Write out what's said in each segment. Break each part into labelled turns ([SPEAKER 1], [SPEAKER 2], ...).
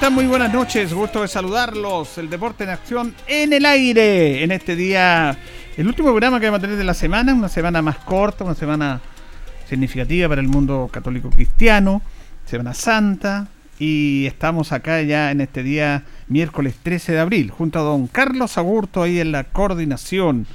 [SPEAKER 1] Están? Muy buenas noches. Gusto de saludarlos. El deporte en acción en el aire. En este día, el último programa que vamos a tener de la semana, una semana más corta, una semana significativa para el mundo católico cristiano, Semana Santa. Y estamos acá ya en este día, miércoles 13 de abril, junto a don Carlos Agurto ahí en la coordinación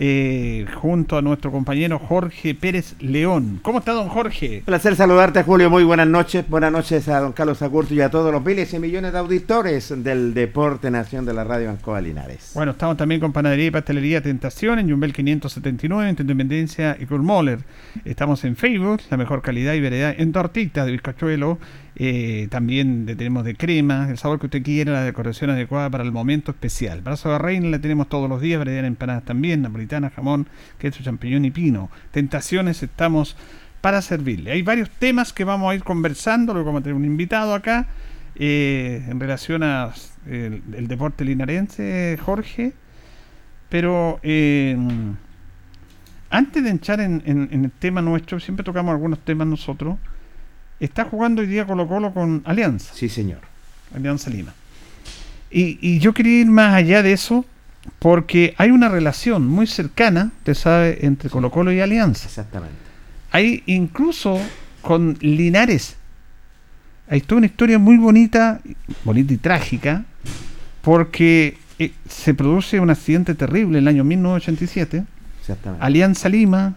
[SPEAKER 1] eh, junto a nuestro compañero Jorge Pérez León. ¿Cómo está, don Jorge?
[SPEAKER 2] Placer saludarte, Julio. Muy buenas noches. Buenas noches a don Carlos Agurto y a todos los miles y millones de auditores del Deporte Nación de la Radio Ancoa Linares.
[SPEAKER 1] Bueno, estamos también con Panadería y Pastelería Tentación en Jumbel 579, en Independencia y Kurmoller. Estamos en Facebook, la mejor calidad y variedad en tortitas de bizcachuelo eh, también tenemos de crema, el sabor que usted quiera, la decoración adecuada para el momento especial. Brazo de reina la tenemos todos los días, variedad empanadas también, napolitana, jamón, queso, champiñón y pino. Tentaciones estamos para servirle. Hay varios temas que vamos a ir conversando, luego vamos a tener un invitado acá eh, en relación a el, deporte linarense, Jorge. Pero eh, antes de entrar en el tema nuestro, siempre tocamos algunos temas nosotros está jugando hoy día Colo Colo con Alianza.
[SPEAKER 2] Sí, señor.
[SPEAKER 1] Alianza Lima. Y, yo quería ir más allá de eso porque hay una relación muy cercana, te sabe, entre Colo Colo y Alianza.
[SPEAKER 2] Exactamente.
[SPEAKER 1] Hay incluso con Linares. Hay toda una historia muy bonita, bonita y trágica, porque eh, se produce un accidente terrible en el año 1987. Exactamente. Alianza Lima,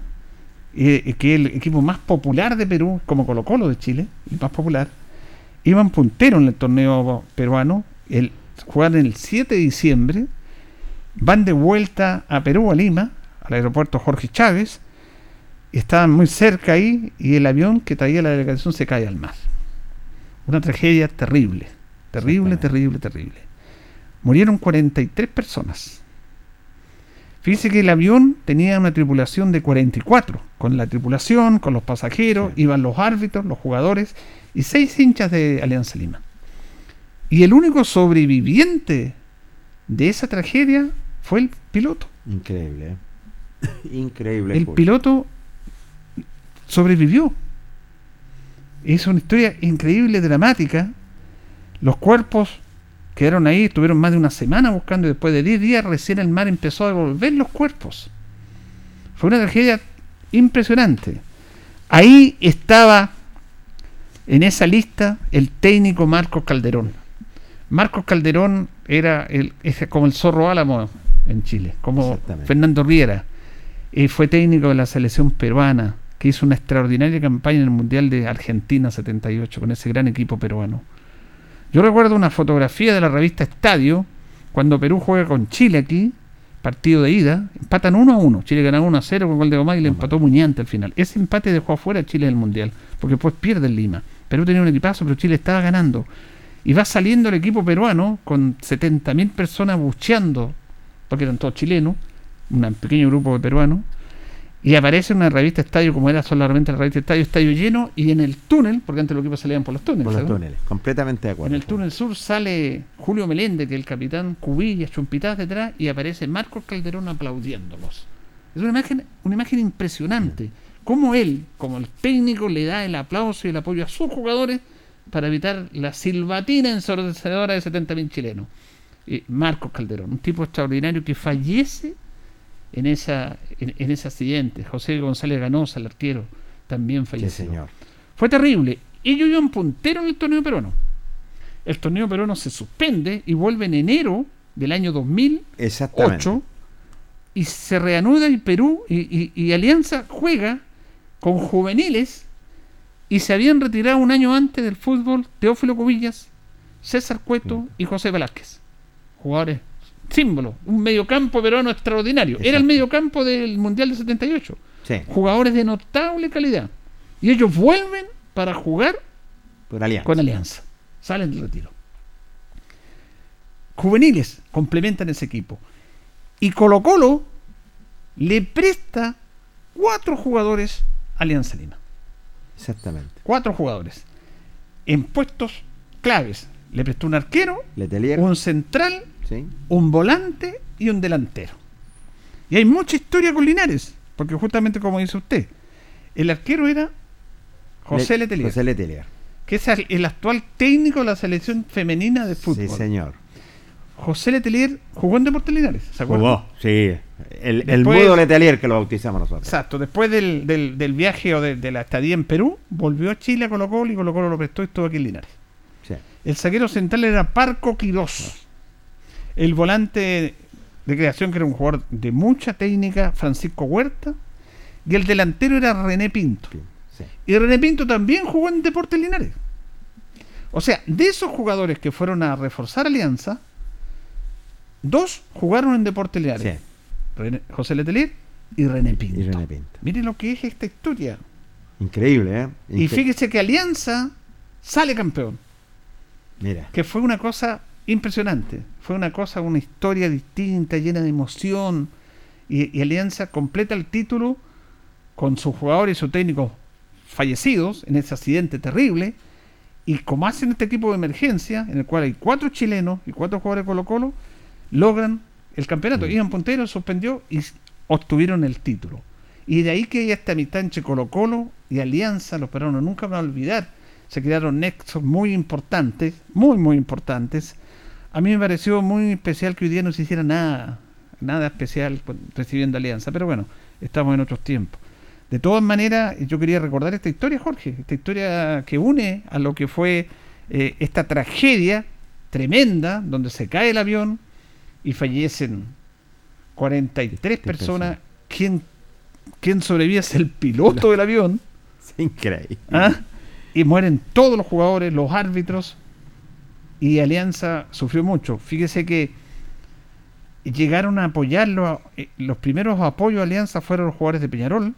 [SPEAKER 1] eh, que el equipo más popular de Perú, como Colo Colo de Chile, el más popular, iban punteros en el torneo peruano, el, juegan el 7 de diciembre, van de vuelta a Perú, a Lima, al aeropuerto Jorge Chávez, y estaban muy cerca ahí, y el avión que traía la delegación se cae al mar. Una tragedia terrible, terrible, terrible, terrible. Murieron 43 personas Fíjese que el avión tenía una tripulación de 44, con la tripulación, con los pasajeros, iban los árbitros, los jugadores y seis hinchas de Alianza Lima. Y el único sobreviviente de esa tragedia fue el piloto.
[SPEAKER 2] Increíble. ¿eh? Increíble.
[SPEAKER 1] El piloto sobrevivió. Es una historia increíble, dramática. Los cuerpos quedaron ahí, estuvieron más de una semana buscando y después de 10 días recién el mar empezó a devolver los cuerpos. Fue una tragedia impresionante. Ahí estaba en esa lista el técnico Marcos Calderón. Marcos Calderón era el, es como el zorro álamo en Chile, como. Fernando Riera. Eh, fue técnico de la selección peruana, que hizo una extraordinaria campaña en el Mundial de Argentina 78 con ese gran equipo peruano. Yo recuerdo una fotografía de la revista Estadio, cuando Perú juega con Chile aquí, partido de ida, empatan 1 a 1. Chile gana 1 a 0 con gol de Gomá y le empató Muñante al final. Ese empate dejó afuera a Chile del Mundial, porque después pierde en Lima. Perú tenía un equipazo, pero Chile estaba ganando. Y va saliendo el equipo peruano con 70.000 personas bucheando, porque eran todos chilenos, un pequeño grupo de peruanos, y aparece una revista Estadio, como era solamente la revista Estadio, Estadio lleno, y en el túnel, porque antes los equipos salían por los túneles,
[SPEAKER 2] Por los
[SPEAKER 1] ¿sabes?
[SPEAKER 2] túneles, completamente de acuerdo.
[SPEAKER 1] En el túnel sur sale Julio Meléndez, que es el capitán Cubillas, Chumpitaz detrás, y aparece Marcos Calderón aplaudiéndolos. Es una imagen, una imagen impresionante. Cómo él, como el técnico, le da el aplauso y el apoyo a sus jugadores para evitar la silbatina ensordecedora de 70.000 chilenos. Eh, Marcos Calderón, un tipo extraordinario que fallece en, esa, en, en ese accidente. José González Ganosa, el arquero, también
[SPEAKER 2] Sí,
[SPEAKER 1] falleció.
[SPEAKER 2] señor.
[SPEAKER 1] Fue terrible. Ellos iban puntero en el torneo peruano. El torneo peruano se suspende y vuelve en enero del año 2008
[SPEAKER 2] Exactamente.
[SPEAKER 1] y se reanuda y Perú y, y- y Alianza juega con juveniles y se habían retirado un año antes del fútbol Teófilo Cubillas, César Cueto y José Velázquez. Jugadores símbolos, un mediocampo peruano extraordinario. Era el mediocampo del Mundial de 78
[SPEAKER 2] Sí,
[SPEAKER 1] jugadores de notable calidad. Y ellos vuelven para jugar
[SPEAKER 2] por Alianza.
[SPEAKER 1] con Alianza. Salen del retiro. Juveniles complementan ese equipo. Y Colo Colo le presta cuatro jugadores a Alianza Lima.
[SPEAKER 2] Exactamente.
[SPEAKER 1] Cuatro jugadores. En puestos claves. Le prestó un arquero,
[SPEAKER 2] Letelier.
[SPEAKER 1] un central,
[SPEAKER 2] Sí.
[SPEAKER 1] un volante y un delantero. Y hay mucha historia con Linares, porque justamente como dice usted, el arquero era José
[SPEAKER 2] Le-
[SPEAKER 1] Letelier,
[SPEAKER 2] José Letelier.
[SPEAKER 1] que es el- actual técnico de la selección femenina de fútbol.
[SPEAKER 2] Sí, señor.
[SPEAKER 1] José Letelier jugó en Deportes Linares, ¿se acuerdan?
[SPEAKER 2] Jugó, sí. El, el mudo Letelier que lo bautizamos nosotros.
[SPEAKER 1] Exacto, después del, del- del viaje o de, de la estadía en Perú, volvió a Chile a Colo Colo y Colo Colo lo prestó y estuvo aquí en Linares.
[SPEAKER 2] Sí.
[SPEAKER 1] El zaguero central era Parco Quirós. El volante de creación, que era un jugador de mucha técnica, Francisco Huerta. Y el delantero era René Pinto.
[SPEAKER 2] Sí.
[SPEAKER 1] Y René Pinto también jugó en Deportes Linares. O sea, de esos jugadores que fueron a reforzar Alianza, dos jugaron en Deportes Linares.
[SPEAKER 2] Sí.
[SPEAKER 1] René- José Letelier y René Pinto.
[SPEAKER 2] Y René Pinto.
[SPEAKER 1] Miren lo que es esta historia.
[SPEAKER 2] Increíble, ¿eh?
[SPEAKER 1] Y fíjese que Alianza sale campeón.
[SPEAKER 2] Mira.
[SPEAKER 1] que fue una cosa impresionante. Fue una cosa, una historia distinta, llena de emoción. Y, y Alianza completa el título con sus jugadores y sus técnicos fallecidos en ese accidente terrible. Y como hacen este equipo de emergencia, en el cual hay cuatro chilenos y cuatro jugadores de Colo Colo, logran el campeonato.
[SPEAKER 2] Mm.
[SPEAKER 1] Iban punteros, suspendió y obtuvieron el título. Y de ahí que hay esta amistad entre Colo Colo y Alianza, los peruanos nunca van a olvidar. Se crearon nexos muy importantes, muy, muy importantes. A mí me pareció muy especial que hoy día no se hiciera nada, nada especial recibiendo Alianza, pero bueno, estamos en otros tiempos. De todas maneras, yo quería recordar esta historia, Jorge, esta historia que une a lo que fue eh, esta tragedia tremenda, donde se cae el avión y fallecen 43 personas. ¿Quién, quién sobrevive es el piloto del avión.
[SPEAKER 2] Es increíble.
[SPEAKER 1] ¿ah? Y mueren todos los jugadores, los árbitros. Y Alianza sufrió mucho. Fíjese que llegaron a apoyarlo. eh, Los primeros apoyos a Alianza fueron los jugadores de Peñarol,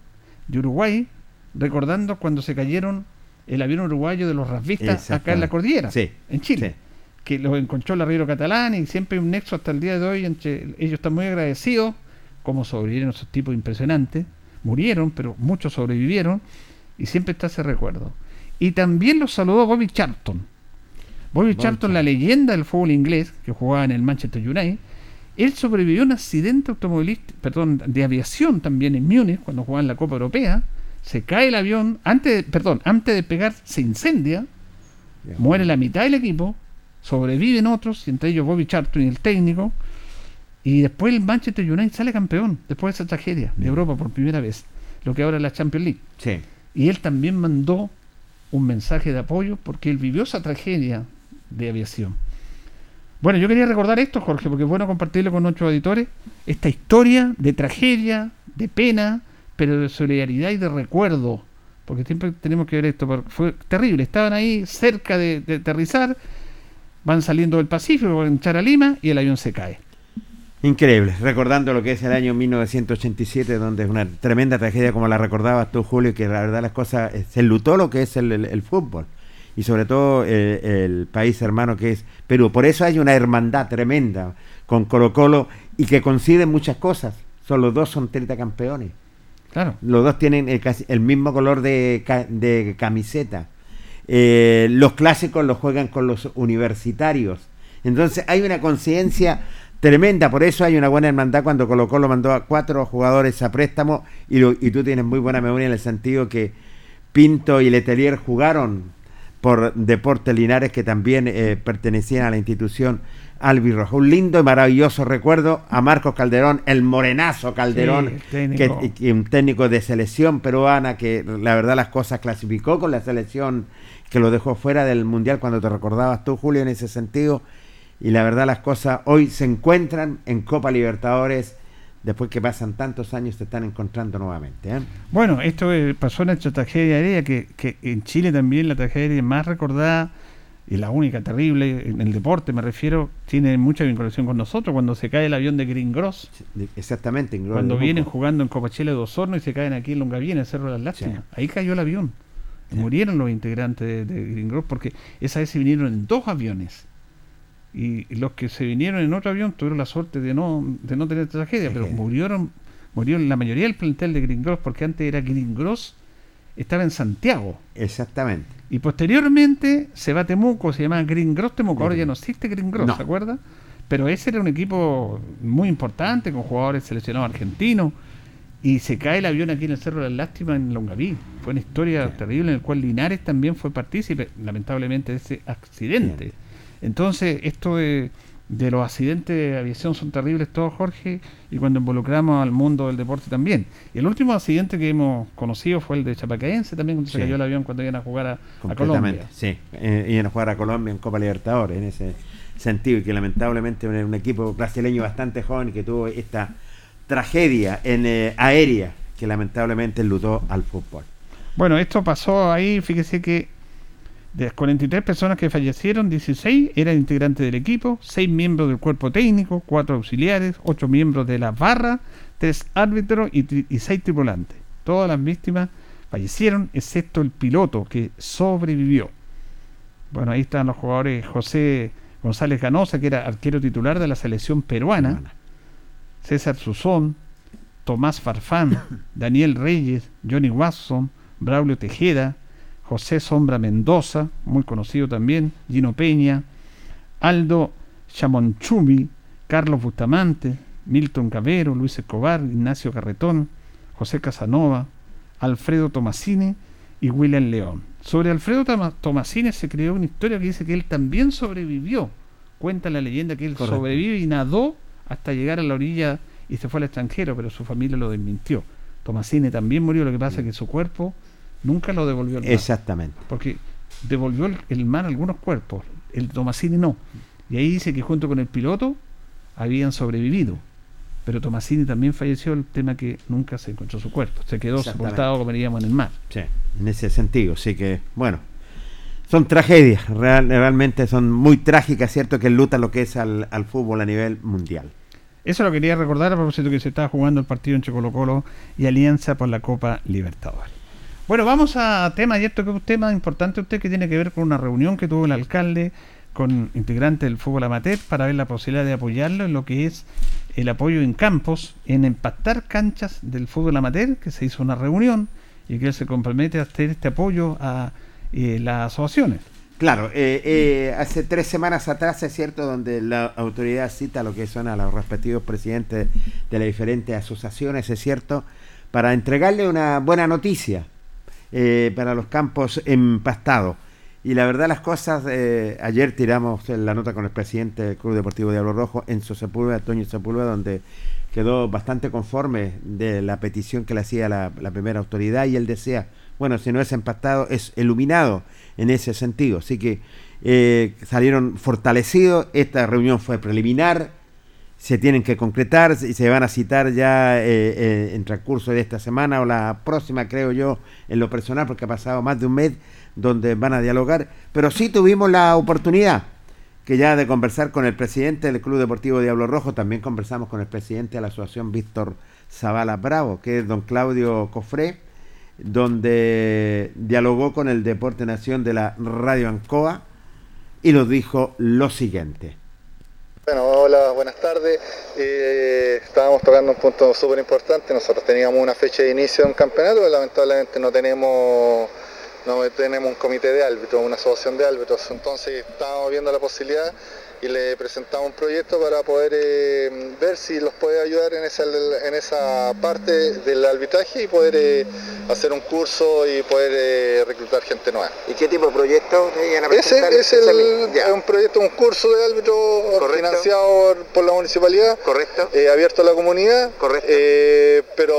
[SPEAKER 1] de Uruguay, recordando cuando se cayeron el avión uruguayo de los rasvistas acá en la cordillera,
[SPEAKER 2] Sí,
[SPEAKER 1] en Chile.
[SPEAKER 2] sí.
[SPEAKER 1] Que los encontró el arriero catalán y siempre hay un nexo hasta el día de hoy entre ellos están muy agradecidos como sobrevivieron esos tipos impresionantes. Murieron, pero muchos sobrevivieron y siempre está ese recuerdo. Y también los saludó Bobby Charlton. Bobby Charlton, la leyenda del fútbol inglés, que jugaba en el Manchester United, él sobrevivió a un accidente automovilístico, perdón, de aviación también en Múnich, cuando jugaba en la Copa Europea. Se cae el avión, antes, de- perdón, antes de pegar se incendia, muere la mitad del equipo sobreviven otros, y entre ellos Bobby Charlton y el técnico, y después el Manchester United sale campeón, después de esa tragedia de Europa por primera vez, lo que ahora es la Champions League.
[SPEAKER 2] Sí.
[SPEAKER 1] Y él también mandó un mensaje de apoyo porque él vivió esa tragedia de aviación. Bueno, yo quería recordar esto, Jorge, porque es bueno compartirlo con nuestros auditores, esta historia de tragedia, de pena, pero de solidaridad y de recuerdo, porque siempre tenemos que ver esto, fue terrible, estaban ahí cerca de, de aterrizar, van saliendo del Pacífico, van a entrar a Lima y el avión se cae.
[SPEAKER 2] Increíble, recordando lo que es el año 1987, donde es una tremenda tragedia como la recordabas tú, Julio, que la verdad las cosas, eh, se enlutó lo que es el fútbol y sobre todo el país hermano que es Perú. Por eso hay una hermandad tremenda con Colo Colo y que coinciden muchas cosas. Son los dos son campeones.
[SPEAKER 1] Claro.
[SPEAKER 2] Los dos tienen el, mismo color de, de camiseta. Eh, los clásicos los juegan con los universitarios. Entonces hay una conciencia tremenda. Por eso hay una buena hermandad cuando Colo Colo mandó a cuatro jugadores a préstamo y, lo- y tú tienes muy buena memoria en el sentido que Pinto y Letelier jugaron por Deportes Linares que también eh, pertenecían a la institución albirroja. Un lindo y maravilloso recuerdo a Marcos Calderón, el morenazo Calderón,
[SPEAKER 1] Sí,
[SPEAKER 2] que un técnico de selección peruana que la verdad las cosas clasificó con la selección que lo dejó fuera del mundial cuando te recordabas tú Julio en ese sentido y la verdad las cosas hoy se encuentran en Copa Libertadores después que pasan tantos años se están encontrando nuevamente ¿eh?
[SPEAKER 1] Bueno, esto eh, pasó en esta tragedia aérea que, que en Chile también la tragedia aérea más recordada y la única terrible en el deporte, me refiero, tiene mucha vinculación con nosotros. Cuando se cae el avión de Green Gross,
[SPEAKER 2] exactamente en
[SPEAKER 1] cuando vienen jugando en Copachela de Osorno y se caen aquí en Longaví, en el Cerro de las Lástimas. Ahí cayó el avión.
[SPEAKER 2] Sí.
[SPEAKER 1] Murieron los integrantes de, de Green Gross porque esa vez se vinieron en dos aviones. Y, los que se vinieron en otro avión tuvieron la suerte de no, de no tener tragedia, pero murieron, murieron la mayoría del plantel de Green Gross porque antes era Green Gross, estaba en Santiago.
[SPEAKER 2] exactamente
[SPEAKER 1] Y posteriormente se va a Temuco, se llama Green Gross Temuco. Ahora ya no existe Green Gross,
[SPEAKER 2] No.
[SPEAKER 1] ¿se acuerda? Pero ese era un equipo muy importante con jugadores seleccionados argentinos. Y se cae el avión aquí en el Cerro de las Lástimas en Longaví. Fue una historia
[SPEAKER 2] Sí.
[SPEAKER 1] terrible en la cual Linares también fue partícipe, lamentablemente, de ese accidente. Entonces, esto de, de los accidentes de aviación son terribles todos, Jorge, y cuando involucramos al mundo del deporte también. Y el último accidente que hemos conocido fue el de Chapacaense, también cuando se cayó el avión cuando iban a jugar a, a Colombia.
[SPEAKER 2] sí eh, iban a jugar a Colombia en Copa Libertadores en ese sentido y que lamentablemente un, un equipo brasileño bastante joven que tuvo esta tragedia en eh, aérea que lamentablemente lutó al fútbol
[SPEAKER 1] Bueno, esto pasó ahí, fíjese que de las 43 personas que fallecieron, 16 eran integrantes del equipo, 6 miembros del cuerpo técnico, 4 auxiliares, 8 miembros de la barra, 3 árbitros y, 6 tripulantes. Todas las víctimas fallecieron, excepto el piloto que sobrevivió. Bueno, ahí están los jugadores José González Ganosa, que era arquero titular de la selección peruana, César Susón, Tomás Farfán, Daniel Reyes, Johnny Watson, Braulio Tejeda, José Sombra Mendoza, muy conocido también, Gino Peña, Aldo Chamonchumi, Carlos Bustamante, Milton Cabero, Luis Escobar, Ignacio Carretón, José Casanova, Alfredo Tomasini y William León. Sobre Alfredo Toma- Tomasini se creó una historia que dice que él también sobrevivió. Cuenta la leyenda que él
[SPEAKER 2] Correcto.
[SPEAKER 1] sobrevive y nadó hasta llegar a la orilla y se fue al extranjero, pero su familia lo desmintió. Tomasini también murió, lo que pasa es que su cuerpo nunca lo devolvió al mar,
[SPEAKER 2] exactamente
[SPEAKER 1] porque devolvió el, el mar algunos cuerpos, el Tomasini no. Y ahí dice que junto con el piloto habían sobrevivido. Pero Tomasini también falleció, el tema que nunca se encontró su cuerpo. Se quedó sepultado, como diríamos, en el mar.
[SPEAKER 2] sí, en ese sentido sí que bueno son tragedias real- realmente son muy trágicas cierto que luta lo que es al, al fútbol a nivel mundial
[SPEAKER 1] Eso lo quería recordar a propósito que se estaba jugando el partido entre Colo Colo y Alianza por la Copa Libertadores. Bueno, vamos a tema, y esto que es un tema importante usted que tiene que ver con una reunión que tuvo el alcalde con integrantes del fútbol amateur para ver la posibilidad de apoyarlo en lo que es el apoyo en campos, en empastar canchas del fútbol amateur, que se hizo una reunión y que él se compromete a hacer este apoyo a eh, las asociaciones.
[SPEAKER 2] Claro, eh, eh, hace tres semanas atrás es cierto donde la autoridad cita lo que son a los respectivos presidentes de las diferentes asociaciones, es cierto, para entregarle una buena noticia eh, para los campos empastados. Y la verdad las cosas, eh, ayer tiramos la nota con el presidente del Club Deportivo Diablo Rojo, Enzo Sepúlveda, Toño Sepúlveda, donde quedó bastante conforme de la petición que le hacía la, primera autoridad y él desea, bueno, si no es empastado, es iluminado en ese sentido. Así que eh, salieron fortalecidos, esta reunión fue preliminar, se tienen que concretar y se van a citar ya eh, eh, en transcurso de esta semana o la próxima, creo yo, en lo personal, porque ha pasado más de un mes donde van a dialogar, pero sí tuvimos la oportunidad que ya de conversar con el presidente del Club Deportivo Diablo Rojo, también conversamos con el presidente de la Asociación Víctor Zavala Bravo, que es don Claudio Cofré, donde dialogó con el Deporte Nación de la Radio Ancoa y nos dijo lo siguiente.
[SPEAKER 3] Bueno, hola, buenas tardes. Eh, estábamos tocando un punto súper importante. Nosotros teníamos una fecha de inicio de un campeonato, lamentablemente no tenemos no tenemos un comité de árbitros, una asociación de árbitros, entonces estábamos viendo la posibilidad y le presentamos un proyecto para poder eh, ver si los puede ayudar en esa, en esa parte del arbitraje y poder eh, hacer un curso y poder eh, reclutar gente nueva.
[SPEAKER 2] ¿Y qué tipo de proyecto
[SPEAKER 3] Ese es un proyecto, un curso de árbitro financiado por la municipalidad,
[SPEAKER 2] Correcto.
[SPEAKER 3] abierto a la comunidad,
[SPEAKER 2] Correcto.
[SPEAKER 3] pero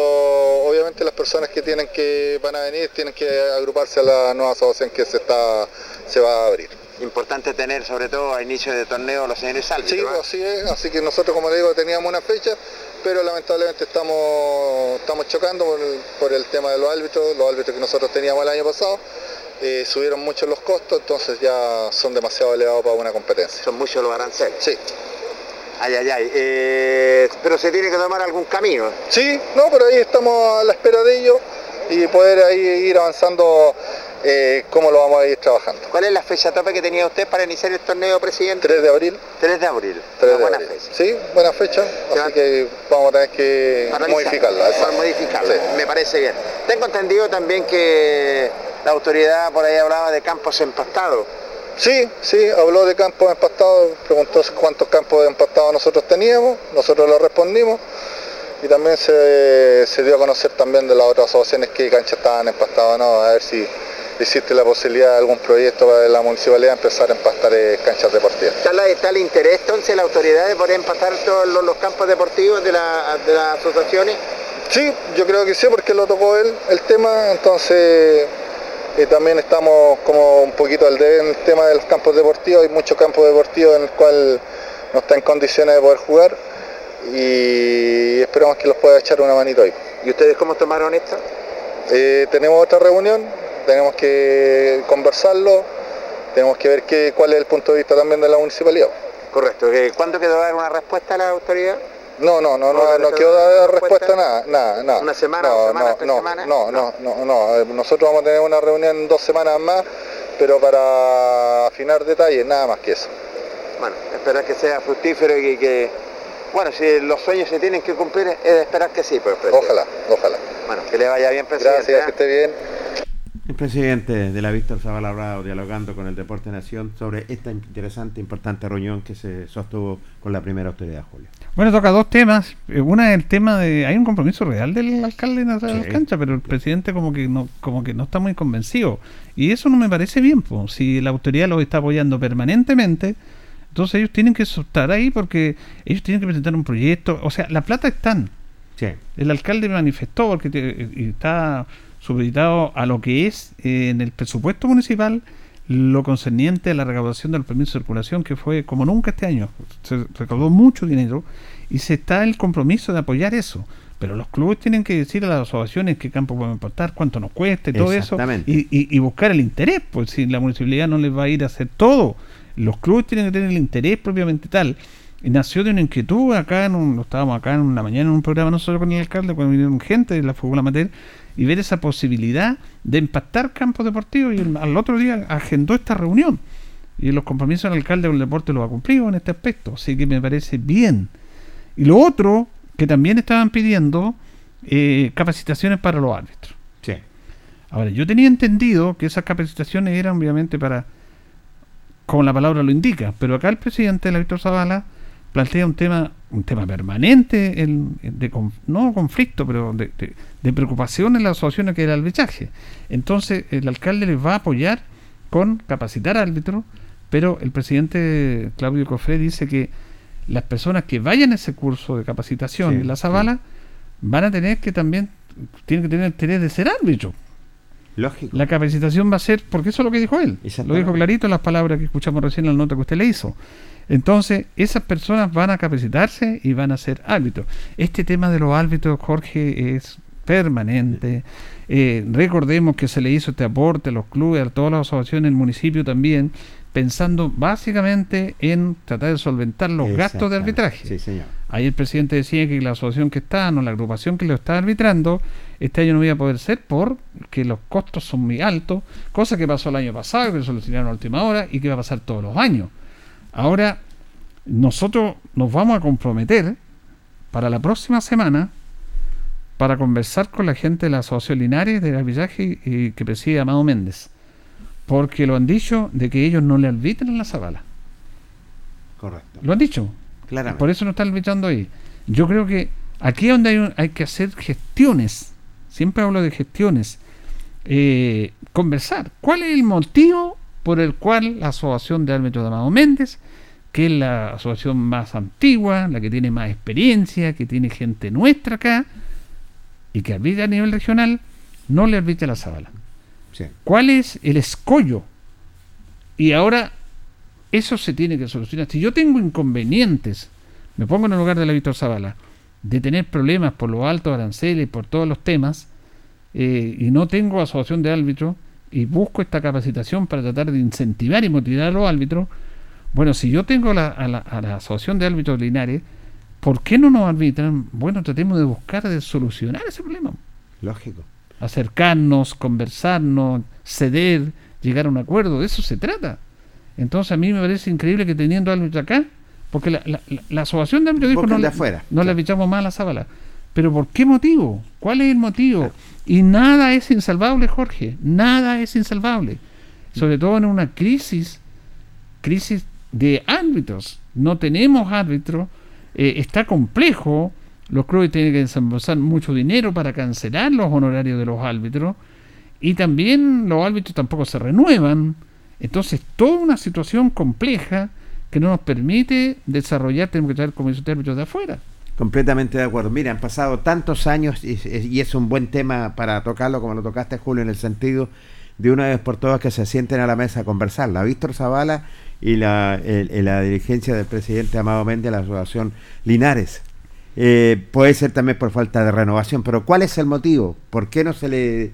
[SPEAKER 3] obviamente las personas que tienen que van a venir tienen que agruparse a la nueva asociación que se está se va a abrir
[SPEAKER 2] importante tener sobre todo a inicio de torneo los señores árbitros.
[SPEAKER 3] Sí, así es, así que nosotros como le digo teníamos una fecha, pero lamentablemente estamos, estamos chocando por el, tema de los árbitros, los árbitros que nosotros teníamos el año pasado. Eh, subieron mucho los costos, entonces ya son demasiado elevados para una competencia.
[SPEAKER 2] Son muchos los aranceles.
[SPEAKER 3] Sí.
[SPEAKER 2] Ay, ay, ay. Eh, pero se tiene que tomar algún camino.
[SPEAKER 3] Sí, no, pero ahí estamos a la espera de ello y poder ahí ir avanzando eh, cómo lo vamos a ir trabajando.
[SPEAKER 2] ¿Cuál es la fecha tope que tenía usted para iniciar el torneo, presidente?
[SPEAKER 3] 3 de abril.
[SPEAKER 2] 3 de abril.
[SPEAKER 3] 3 de buena fecha. Sí, buena fecha, así que vamos a tener que modificarla.
[SPEAKER 2] Para modificarla, me parece bien. Tengo entendido también que la autoridad por ahí hablaba de campos empastados.
[SPEAKER 3] Sí, sí, habló de campos empastados, preguntó cuántos campos empastados nosotros teníamos, nosotros lo respondimos y también se, dio a conocer también de las otras asociaciones que canchas estaban empastadas o no, a ver si existe la posibilidad de algún proyecto para la municipalidad empezar a empastar eh, canchas deportivas.
[SPEAKER 2] ¿Está, el interés entonces la autoridad de poder empastar todos los, campos deportivos de, las asociaciones?
[SPEAKER 3] Sí, yo creo que sí, porque lo tocó él el tema, entonces eh, también estamos como un poquito al debe en el tema de los campos deportivos, hay muchos campos deportivos en los cuales no está en condiciones de poder jugar y esperamos que los pueda echar una manito ahí.
[SPEAKER 2] ¿Y ustedes cómo tomaron esto?
[SPEAKER 3] Eh, tenemos otra reunión, tenemos que conversarlo, tenemos que ver qué, cuál es el punto de vista también de la municipalidad.
[SPEAKER 2] Correcto. ¿Cuándo quedó dar una respuesta a la autoridad?
[SPEAKER 3] No, no, no, no, no quedó dar respuesta nada, nada, nada.
[SPEAKER 2] ¿Una semana, no, semana, no, no,
[SPEAKER 3] No, no, no, no, nosotros vamos a tener una reunión en dos semanas más, pero para afinar detalles, nada más que eso.
[SPEAKER 2] Bueno, esperar que sea fructífero y que bueno, si los sueños se tienen que cumplir, es esperar que sí, pues.
[SPEAKER 3] Ojalá, ojalá.
[SPEAKER 2] Bueno, que le vaya bien, presidente.
[SPEAKER 3] Gracias, ¿eh? que esté bien.
[SPEAKER 2] El presidente de la Víctor Zavala dialogando con el Deporte Nación sobre esta interesante, importante reunión que se sostuvo con la primera autoridad, Julio.
[SPEAKER 1] Bueno, toca dos temas. Eh, una es el tema de. Hay un compromiso real del alcalde en la cancha, pero el presidente como que no como que no está muy convencido. Y eso no me parece bien. Pues. Si la autoridad los está apoyando permanentemente entonces ellos tienen que estar ahí porque ellos tienen que presentar un proyecto. O sea, la plata están. El alcalde manifestó porque está supeditado a lo que es eh, en el presupuesto municipal lo concerniente a la recaudación del permiso de circulación, que fue como nunca este año. Se recaudó mucho dinero y se está el compromiso de apoyar eso. Pero los clubes tienen que decir a las asociaciones qué campo pueden importar, cuánto nos cueste, todo eso. Y, y, buscar el interés, pues si la municipalidad no les va a ir a hacer todo los clubes tienen que tener el interés propiamente tal. Y nació de una inquietud acá, en un, estábamos acá en una mañana en un programa nosotros con el alcalde, cuando vinieron gente de la fútbol amateur, y ver esa posibilidad de impactar campos deportivos. Y al otro día agendó esta reunión. Y los compromisos del alcalde con el deporte lo ha cumplido en este aspecto. Así que me parece bien. Y lo otro, que también estaban pidiendo eh, capacitaciones para los árbitros.
[SPEAKER 2] Sí.
[SPEAKER 1] Ahora, yo tenía entendido que esas capacitaciones eran obviamente para como la palabra lo indica, pero acá el presidente, la Víctor Zavala, plantea un tema, un tema permanente, el, de, no conflicto, pero de, preocupación en las asociaciones que era el arbitraje. Entonces, el alcalde les va a apoyar con capacitar árbitros, pero el presidente Claudio Cofré dice que las personas que vayan a ese curso de capacitación
[SPEAKER 2] Sí,
[SPEAKER 1] en la
[SPEAKER 2] sí.
[SPEAKER 1] Zavala van a tener que también tienen que tener interés de ser árbitro.
[SPEAKER 2] Lógico.
[SPEAKER 1] La capacitación va a ser, porque eso es lo que dijo él. Lo dijo clarito en las palabras que escuchamos recién en la nota que usted le hizo. Entonces, esas personas van a capacitarse y van a ser árbitros. Este tema de los árbitros, Jorge, es permanente. Eh, recordemos que se le hizo este aporte a los clubes, a todas las asociaciones, el municipio también, pensando básicamente en tratar de solventar los gastos de arbitraje.
[SPEAKER 2] Sí, señor.
[SPEAKER 1] Ahí el presidente decía que la asociación que está, no la agrupación que lo está arbitrando, este año no iba a poder ser porque los costos son muy altos, cosa que pasó el año pasado, que lo solucionaron a última hora y que va a pasar todos los años. Ahora, nosotros nos vamos a comprometer para la próxima semana para conversar con la gente de la Asociación Linares del arbitraje y que preside Amado Méndez, porque lo han dicho de que ellos no le arbitran la Zabala.
[SPEAKER 2] Correcto.
[SPEAKER 1] Lo han dicho,
[SPEAKER 2] Claramente.
[SPEAKER 1] por eso no están arbitrando ahí. Yo creo que aquí es donde hay, un- hay que hacer gestiones. Siempre hablo de gestiones. Eh, conversar. ¿Cuál es el motivo por el cual la Asociación de Árbitros de Amado Méndez, que es la asociación más antigua, la que tiene más experiencia, que tiene gente nuestra acá, y que arbitra a nivel regional, no le arbitra a la Zabala?
[SPEAKER 2] Sí.
[SPEAKER 1] ¿Cuál es el escollo? Y ahora eso se tiene que solucionar. Si yo tengo inconvenientes, me pongo en el lugar de la Víctor Zavala, de tener problemas por los altos aranceles, por todos los temas, eh, y no tengo asociación de árbitros, y busco esta capacitación para tratar de incentivar y motivar a los árbitros, bueno, si yo tengo la- a, la, a la asociación de árbitros linares, ¿por qué no nos arbitran? Bueno, tratemos de buscar, de solucionar ese problema
[SPEAKER 2] Lógico.
[SPEAKER 1] acercarnos, conversarnos, ceder, llegar a un acuerdo, de eso se trata. Entonces a mí me parece increíble que teniendo árbitro acá, porque la, la, la- asociación de árbitros dijo no,
[SPEAKER 2] de
[SPEAKER 1] le-
[SPEAKER 2] afuera,
[SPEAKER 1] no le
[SPEAKER 2] claro.
[SPEAKER 1] avichamos más a la sábala. Pero ¿por qué motivo? ¿Cuál es el motivo? Y nada es insalvable, Jorge, nada es insalvable. Sobre todo en una crisis, crisis de árbitros. No tenemos árbitros, eh, está complejo, los clubes tienen que desembolsar mucho dinero para cancelar los honorarios de los árbitros y también los árbitros tampoco se renuevan. Entonces, toda una situación compleja que no nos permite desarrollar, tenemos que traer usted, árbitros de afuera.
[SPEAKER 2] Completamente de acuerdo. Mira, han pasado tantos años y, es un buen tema para tocarlo, como lo tocaste, Julio, en el sentido de una vez por todas que se sienten a la mesa a conversar. La Víctor Zavala y la, la dirigencia del presidente Amado Méndez de la Asociación Linares. Eh, puede ser también por falta de renovación, pero ¿cuál es el motivo? ¿Por qué no se le,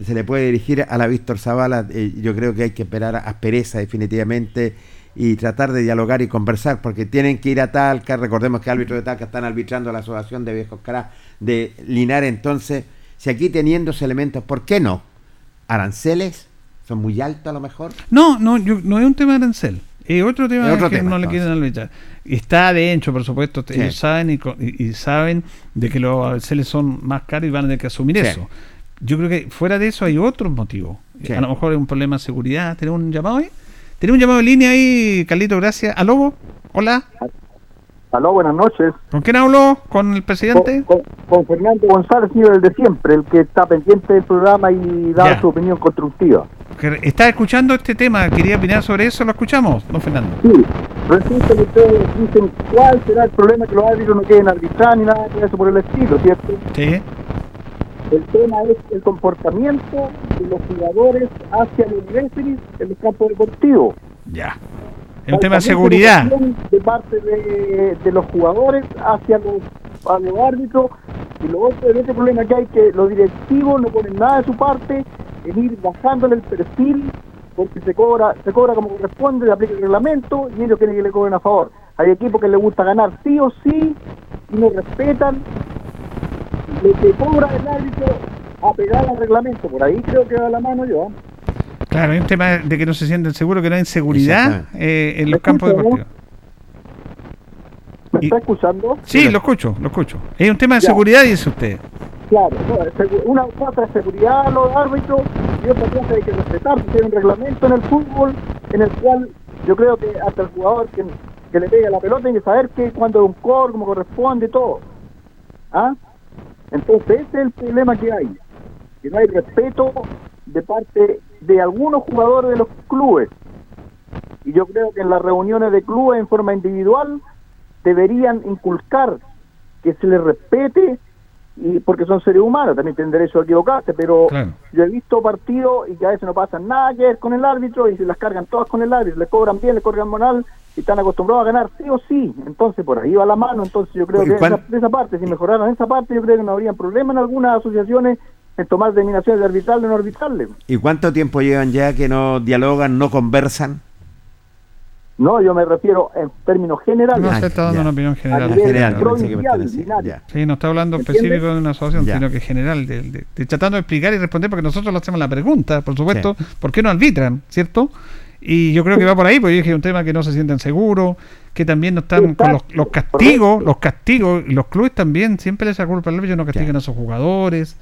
[SPEAKER 2] se le puede dirigir a la Víctor Zavala? Eh, yo creo que hay que esperar a aspereza definitivamente y tratar de dialogar y conversar, porque tienen que ir a Talca, recordemos que árbitros de Talca están arbitrando la asociación de viejos caras de Linares, entonces, si aquí teniendo esos elementos, ¿por qué no? ¿Aranceles? ¿Son muy altos a lo mejor?
[SPEAKER 1] No, no, yo- no es un tema de arancel. Es otro tema
[SPEAKER 2] Es otro
[SPEAKER 1] que
[SPEAKER 2] tema,
[SPEAKER 1] no le quieren arbitrar. Está adentro, por supuesto.
[SPEAKER 2] Sí.
[SPEAKER 1] Ellos saben y, y- y saben de que los aranceles son más caros y van a tener que asumir
[SPEAKER 2] Sí.
[SPEAKER 1] eso. Yo creo que fuera de eso hay otros motivos.
[SPEAKER 2] Sí.
[SPEAKER 1] A lo mejor es un problema de seguridad. ¿Tenemos un llamado ahí? ¿Tenemos un llamado en línea ahí, Carlito? Gracias. ¿Aló? Hola.
[SPEAKER 4] Aló, buenas noches.
[SPEAKER 1] ¿Con quién habló? ¿Con el presidente?
[SPEAKER 4] con- con Fernando González, señor, el de siempre, el que está pendiente del programa y da
[SPEAKER 1] Ya.
[SPEAKER 4] su opinión constructiva.
[SPEAKER 1] ¿Está escuchando este tema? ¿Quería opinar sobre eso? ¿Lo escuchamos, don Fernando?
[SPEAKER 4] Sí, resulta que ustedes dicen cuál será el problema que los árbitros no quieren arbitrar ni nada de eso por el estilo, ¿cierto?
[SPEAKER 1] Sí.
[SPEAKER 4] El tema es el comportamiento de los jugadores hacia los referees en los campos deportivos.
[SPEAKER 1] Ya. Es un tema de seguridad.
[SPEAKER 4] De parte de, de los jugadores hacia los, a los árbitros. Y lo otro es este problema que hay que los directivos no ponen nada de su parte en ir bajándole el perfil porque se cobra se cobra como corresponde, se aplica el reglamento y ellos quieren que le cobren a favor. Hay equipos que les gusta ganar sí o sí y no respetan lo que cobra el árbitro a pegar al reglamento. Por ahí creo que va la mano yo.
[SPEAKER 1] Claro, hay un tema de que no se sienten seguros, que no hay inseguridad eh, en los
[SPEAKER 4] ¿Me
[SPEAKER 1] campos deportivos.
[SPEAKER 4] ¿Me está escuchando?
[SPEAKER 1] Sí, lo escucho, lo escucho. Es un tema de
[SPEAKER 4] Ya.
[SPEAKER 1] seguridad, dice usted.
[SPEAKER 4] Claro, una cosa es seguridad a los árbitros y otra cosa hay que respetar. Hay un reglamento en el fútbol en el cual yo creo que hasta el jugador que, que le pega la pelota tiene que saber que cuando es un core, como corresponde y todo. ¿Ah? Entonces ese es el problema que hay, que no hay respeto de parte de algunos jugadores de los clubes. Y yo creo que en las reuniones de clubes en forma individual deberían inculcar que se les respete y porque son seres humanos, también tienen derecho a equivocarse, pero
[SPEAKER 1] Claro.
[SPEAKER 4] yo he visto partidos y que a veces no pasan nada que ver con el árbitro y se las cargan todas con el árbitro, le cobran bien, le cobran moral y están acostumbrados a ganar sí o sí, entonces por ahí va la mano, entonces yo creo
[SPEAKER 2] ¿Y
[SPEAKER 4] que esa, de esa parte, si mejoraran esa parte, yo creo que no habría problema en algunas asociaciones en tomar determinaciones de arbitrarle o no arbitrarle.
[SPEAKER 2] ¿Y cuánto tiempo llevan ya que no dialogan, no conversan?
[SPEAKER 4] No, yo me refiero en términos generales.
[SPEAKER 1] No se está dando
[SPEAKER 2] ya.
[SPEAKER 1] una opinión
[SPEAKER 4] A
[SPEAKER 1] general.
[SPEAKER 4] nivel
[SPEAKER 2] general,
[SPEAKER 4] provincial.
[SPEAKER 1] Sí, no está hablando
[SPEAKER 4] ¿Entiendes?
[SPEAKER 1] específico de una asociación,
[SPEAKER 2] Ya.
[SPEAKER 1] sino que general, de, de- de tratando de explicar y responder, porque nosotros le hacemos la pregunta, por supuesto, ¿por qué no arbitran? ¿Cierto? Y yo creo que va por ahí, porque yo dije un tema que no se sienten seguros, que también no están con los, los castigos, los castigos, y los clubes también, siempre les culpa al árbitro, no castigan
[SPEAKER 2] Ya.
[SPEAKER 1] a sus jugadores,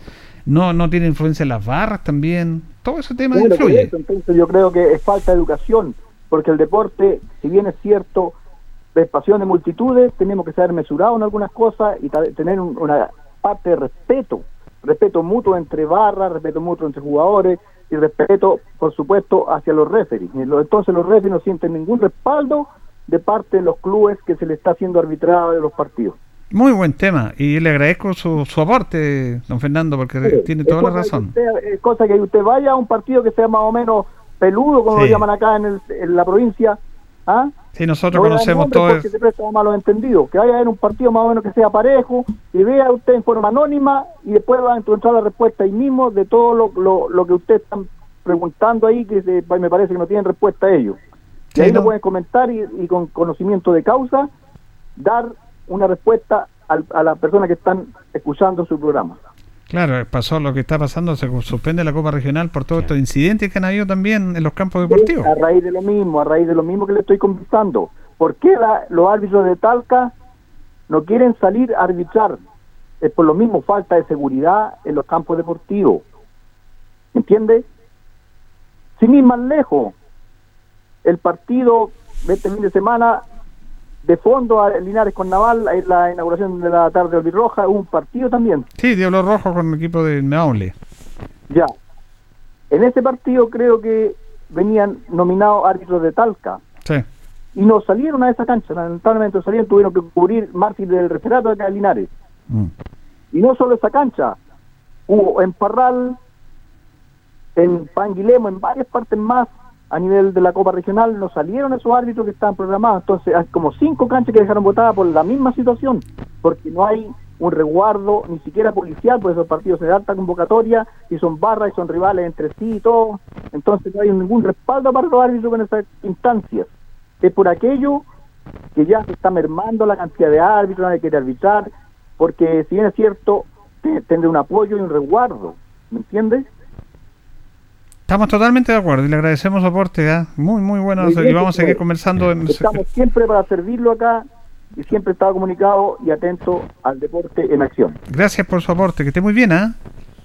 [SPEAKER 1] no, no tienen influencia en las barras también, todo ese tema
[SPEAKER 4] Bueno,
[SPEAKER 1] influye.
[SPEAKER 4] eso, entonces yo creo que es falta de educación, porque el deporte, si bien es cierto, es pasión de multitudes, tenemos que ser mesurados en algunas cosas y tener un- una parte de respeto, respeto mutuo entre barras, respeto mutuo entre jugadores y respeto, por supuesto, hacia los referees. Entonces los referees no sienten ningún respaldo de parte de los clubes que se le está haciendo arbitrado de los partidos.
[SPEAKER 1] Muy buen tema, y le agradezco su, su aporte, don Fernando, porque tiene toda la razón.
[SPEAKER 4] usted- es cosa que usted vaya a un partido que sea más o menos peludo, como
[SPEAKER 1] Sí.
[SPEAKER 4] lo llaman acá en, el- en la provincia. ¿ah?
[SPEAKER 1] Sí, nosotros
[SPEAKER 4] No a
[SPEAKER 1] conocemos todo
[SPEAKER 4] porque se presta a malos entendidos. Que vaya a ver un partido más o menos que sea parejo y vea usted en forma anónima y después va a encontrar la respuesta ahí mismo de todo lo, lo, lo que usted está preguntando ahí, que se- me parece que no tienen respuesta a ello. Y
[SPEAKER 1] Sí,
[SPEAKER 4] ahí
[SPEAKER 1] no.
[SPEAKER 4] lo pueden comentar y, y con conocimiento de causa dar una respuesta al- a las personas que están escuchando su programa.
[SPEAKER 1] Claro, pasó lo que está pasando, se suspende la Copa Regional por todos estos incidentes que han habido también en los campos deportivos.
[SPEAKER 4] A raíz de lo mismo, a raíz de lo mismo que le estoy conversando. ¿Por qué la- los árbitros de Talca no quieren salir a arbitrar? Es por lo mismo falta de seguridad en los campos deportivos. ¿Entiende? Sin ir más lejos, el partido de este fin de semana de fondo a Linares con Naval, la inauguración de la tarde albirroja, un partido también.
[SPEAKER 1] Sí, Diablo Rojo con el equipo de Maule.
[SPEAKER 4] Ya. En ese partido creo que venían nominados árbitros de Talca
[SPEAKER 1] Sí.
[SPEAKER 4] y no salieron a esa cancha. Lamentablemente no salieron, tuvieron que cubrir Martín del referato acá de Linares.
[SPEAKER 1] Mm.
[SPEAKER 4] Y no solo esa cancha, hubo en Parral, en Panguilemo, en varias partes más a nivel de la Copa Regional, no salieron esos árbitros que estaban programados. Entonces hay como cinco canchas que dejaron votadas por la misma situación, porque no hay un resguardo ni siquiera policial, porque esos partidos de alta convocatoria y son barras y son rivales entre sí y todo. Entonces no hay ningún respaldo para los árbitros en esas instancias. Es por aquello que ya se está mermando la cantidad de árbitros, nadie quiere arbitrar, porque si bien es cierto, te- tendré un apoyo y un resguardo, ¿me entiendes?
[SPEAKER 1] Estamos totalmente de acuerdo y le agradecemos su aporte. ¿ah? Muy, muy bueno.
[SPEAKER 4] Muy bien,
[SPEAKER 1] y vamos a seguir conversando. En...
[SPEAKER 4] Estamos siempre para servirlo acá y siempre estaba comunicado y atento al deporte en acción.
[SPEAKER 1] Gracias por su aporte. Que esté muy bien. ¿ah?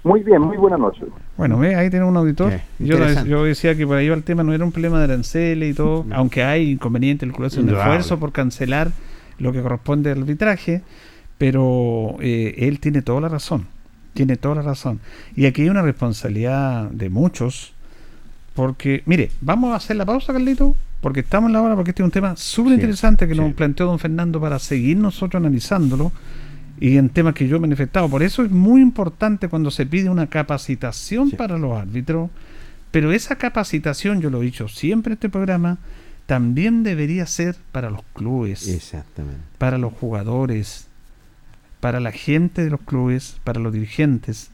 [SPEAKER 4] Muy bien, muy buenas noches.
[SPEAKER 1] Bueno, ve, ahí tiene un auditor. Yo, yo decía que por ahí va el tema, no era un problema de aranceles y todo, aunque hay inconveniente, el club hace un
[SPEAKER 2] Indudable.
[SPEAKER 1] esfuerzo por cancelar lo que corresponde al arbitraje, pero eh, él tiene toda la razón, tiene toda la razón. Y aquí hay una responsabilidad de muchos, porque, mire, vamos a hacer la pausa, Carlito, porque estamos en la hora, porque este es un tema súper interesante que
[SPEAKER 2] sí.
[SPEAKER 1] nos planteó don Fernando para seguir nosotros analizándolo y en temas que yo he manifestado. Por eso es muy importante cuando se pide una capacitación
[SPEAKER 2] Sí.
[SPEAKER 1] para los árbitros, pero esa capacitación, yo lo he dicho siempre en este programa, también debería ser para los clubes,
[SPEAKER 2] Exactamente.
[SPEAKER 1] para los jugadores, para la gente de los clubes, para los dirigentes.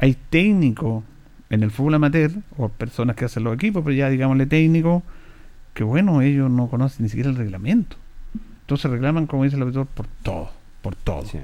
[SPEAKER 1] Hay técnicos en el fútbol amateur, o personas que hacen los equipos, pero ya digámosle técnicos, que bueno, ellos no conocen ni siquiera el reglamento. Entonces reclaman, como dice el auditor, por todo, por todo.
[SPEAKER 2] Sí.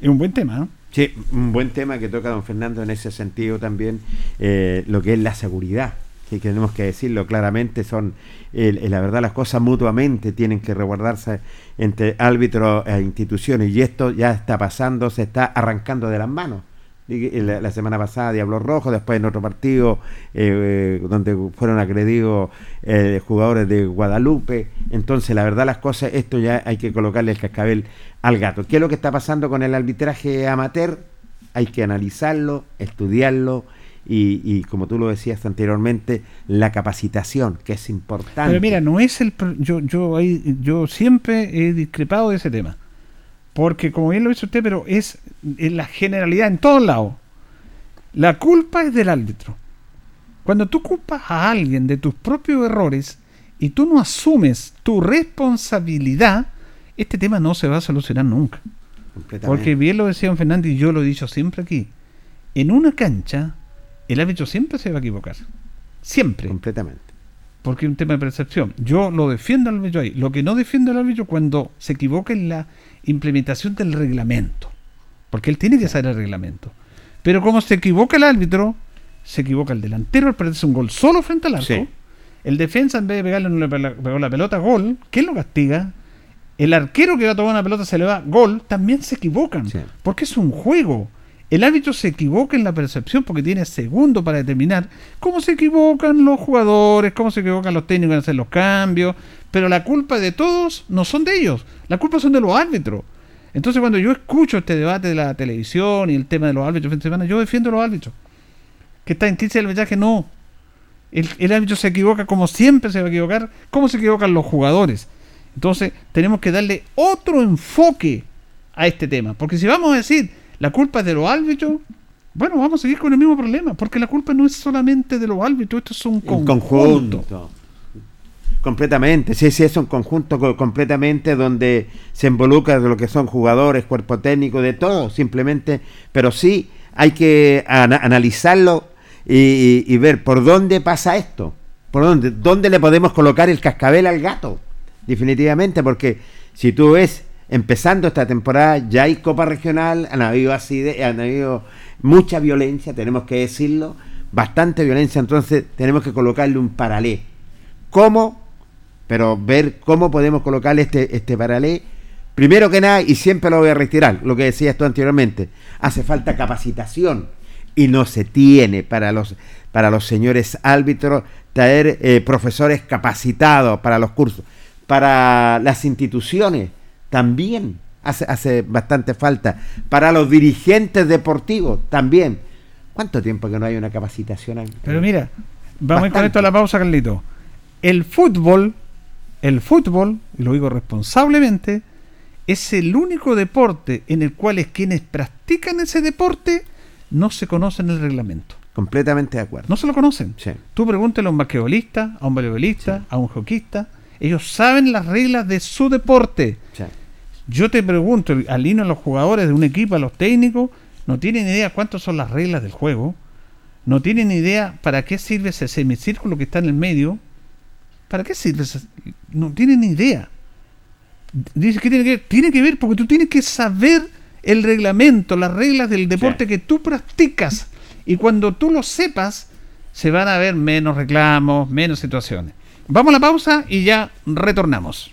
[SPEAKER 1] Es un buen tema, ¿no?
[SPEAKER 2] Sí, un buen tema que toca don Fernando en ese sentido también, eh, lo que es la seguridad, que tenemos que decirlo claramente, son, eh, eh, la verdad, las cosas mutuamente tienen que resguardarse entre árbitros e instituciones, y esto ya está pasando, se está arrancando de las manos. La, semana pasada Diablo Rojo, después en otro partido eh, eh, donde fueron agredidos eh, jugadores de Guadalupe. Entonces, la verdad, las cosas, esto ya hay que colocarle el cascabel al gato. ¿Qué es lo que está pasando con el arbitraje amateur? Hay que analizarlo, estudiarlo y, y como tú lo decías anteriormente, la capacitación, que es importante.
[SPEAKER 1] Pero mira, no es el. Yo, yo, yo siempre he discrepado de ese tema. Porque, como bien lo dice usted, pero es en la generalidad en todos lados. La culpa es del árbitro. Cuando tú culpas a alguien de tus propios errores y tú no asumes tu responsabilidad, este tema no se va a solucionar nunca. Porque bien lo decía don Fernández y yo lo he dicho siempre aquí. En una cancha, el árbitro siempre se va a equivocar. Siempre.
[SPEAKER 2] completamente.
[SPEAKER 1] Porque es un tema de percepción. Yo lo defiendo al árbitro ahí. Lo que no defiendo al árbitro cuando se equivoca en la implementación del reglamento. Porque él tiene que saber el reglamento. Pero como se equivoca el árbitro, se equivoca el delantero al perderse un gol solo frente al arco.
[SPEAKER 2] Sí.
[SPEAKER 1] El defensa, en vez de pegarle no le pe- pegó la pelota, gol. ¿Quién lo castiga? El arquero que va a tomar una pelota se le va, gol. También se equivocan.
[SPEAKER 2] Sí.
[SPEAKER 1] Porque es un juego. El árbitro se equivoca en la percepción porque tiene segundo para determinar cómo se equivocan los jugadores, cómo se equivocan los técnicos en hacer los cambios. Pero la culpa de todos no son de ellos, la culpa son de los árbitros. Entonces cuando yo escucho este debate de la televisión y el tema de los árbitros de semana, yo defiendo a los árbitros. Que está en crisis el arbitraje, no. El, el árbitro se equivoca como siempre se va a equivocar, como se equivocan los jugadores. Entonces tenemos que darle otro enfoque a este tema. Porque si vamos a decir la culpa es de los árbitros, bueno, vamos a seguir con el mismo problema. Porque la culpa no es solamente de los árbitros, esto es un
[SPEAKER 2] Un
[SPEAKER 1] conjunto.
[SPEAKER 2] conjunto. Completamente, sí, sí, es un conjunto co- completamente donde se involucra de lo que son jugadores, cuerpo técnico, de todo, simplemente, pero sí hay que ana- analizarlo y, y- y ver por dónde pasa esto, por dónde, dónde le podemos colocar el cascabel al gato, definitivamente, porque si tú ves, empezando esta temporada, ya hay Copa Regional, han habido así, de- han habido mucha violencia, tenemos que decirlo, bastante violencia, entonces tenemos que colocarle un paralé. ¿Cómo? Pero ver cómo podemos colocarle este, este paralé. Primero que nada, y siempre lo voy a retirar, lo que decías tú anteriormente, hace falta capacitación y no se tiene para los, para los señores árbitros traer eh, profesores capacitados para los cursos. Para las instituciones también hace, hace bastante falta. Para los dirigentes deportivos también. ¿Cuánto tiempo que no hay una capacitación?
[SPEAKER 1] Pero mira, vamos a ir con esto a la pausa, Carlito. El fútbol, el fútbol, y lo digo responsablemente, es el único deporte en el cual es quienes practican ese deporte no se conocen el reglamento.
[SPEAKER 2] Completamente de acuerdo.
[SPEAKER 1] No se lo conocen.
[SPEAKER 2] Sí.
[SPEAKER 1] Tú pregúntale a un basquetbolista, a un voleibolista, a un hockeyista. Ellos saben las reglas de su deporte.
[SPEAKER 2] Sí.
[SPEAKER 1] Yo te pregunto, al hino a los jugadores de un equipo, a los técnicos, no tienen idea cuántas son las reglas del juego, no tienen idea para qué sirve ese semicírculo que está en el medio, para qué sirve ese- no tienen idea. Dice que tiene que ver, tiene que ver porque tú tienes que saber el reglamento, las reglas del deporte que tú practicas y cuando tú lo sepas se van a ver menos reclamos, menos situaciones. Vamos a la pausa y ya retornamos.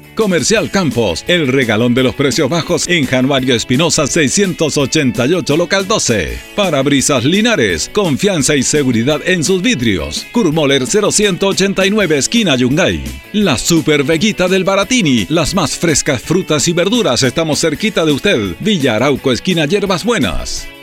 [SPEAKER 5] Comercial Campos, el regalón de los precios bajos en Januario Espinosa 688, local 12. Parabrisas Linares, confianza y seguridad en sus vidrios. Kurmoller 0189, esquina Yungay. La Super Veguita del Baratini, las más frescas frutas y verduras, estamos cerquita de usted. Villa Arauco, esquina Hierbas Buenas.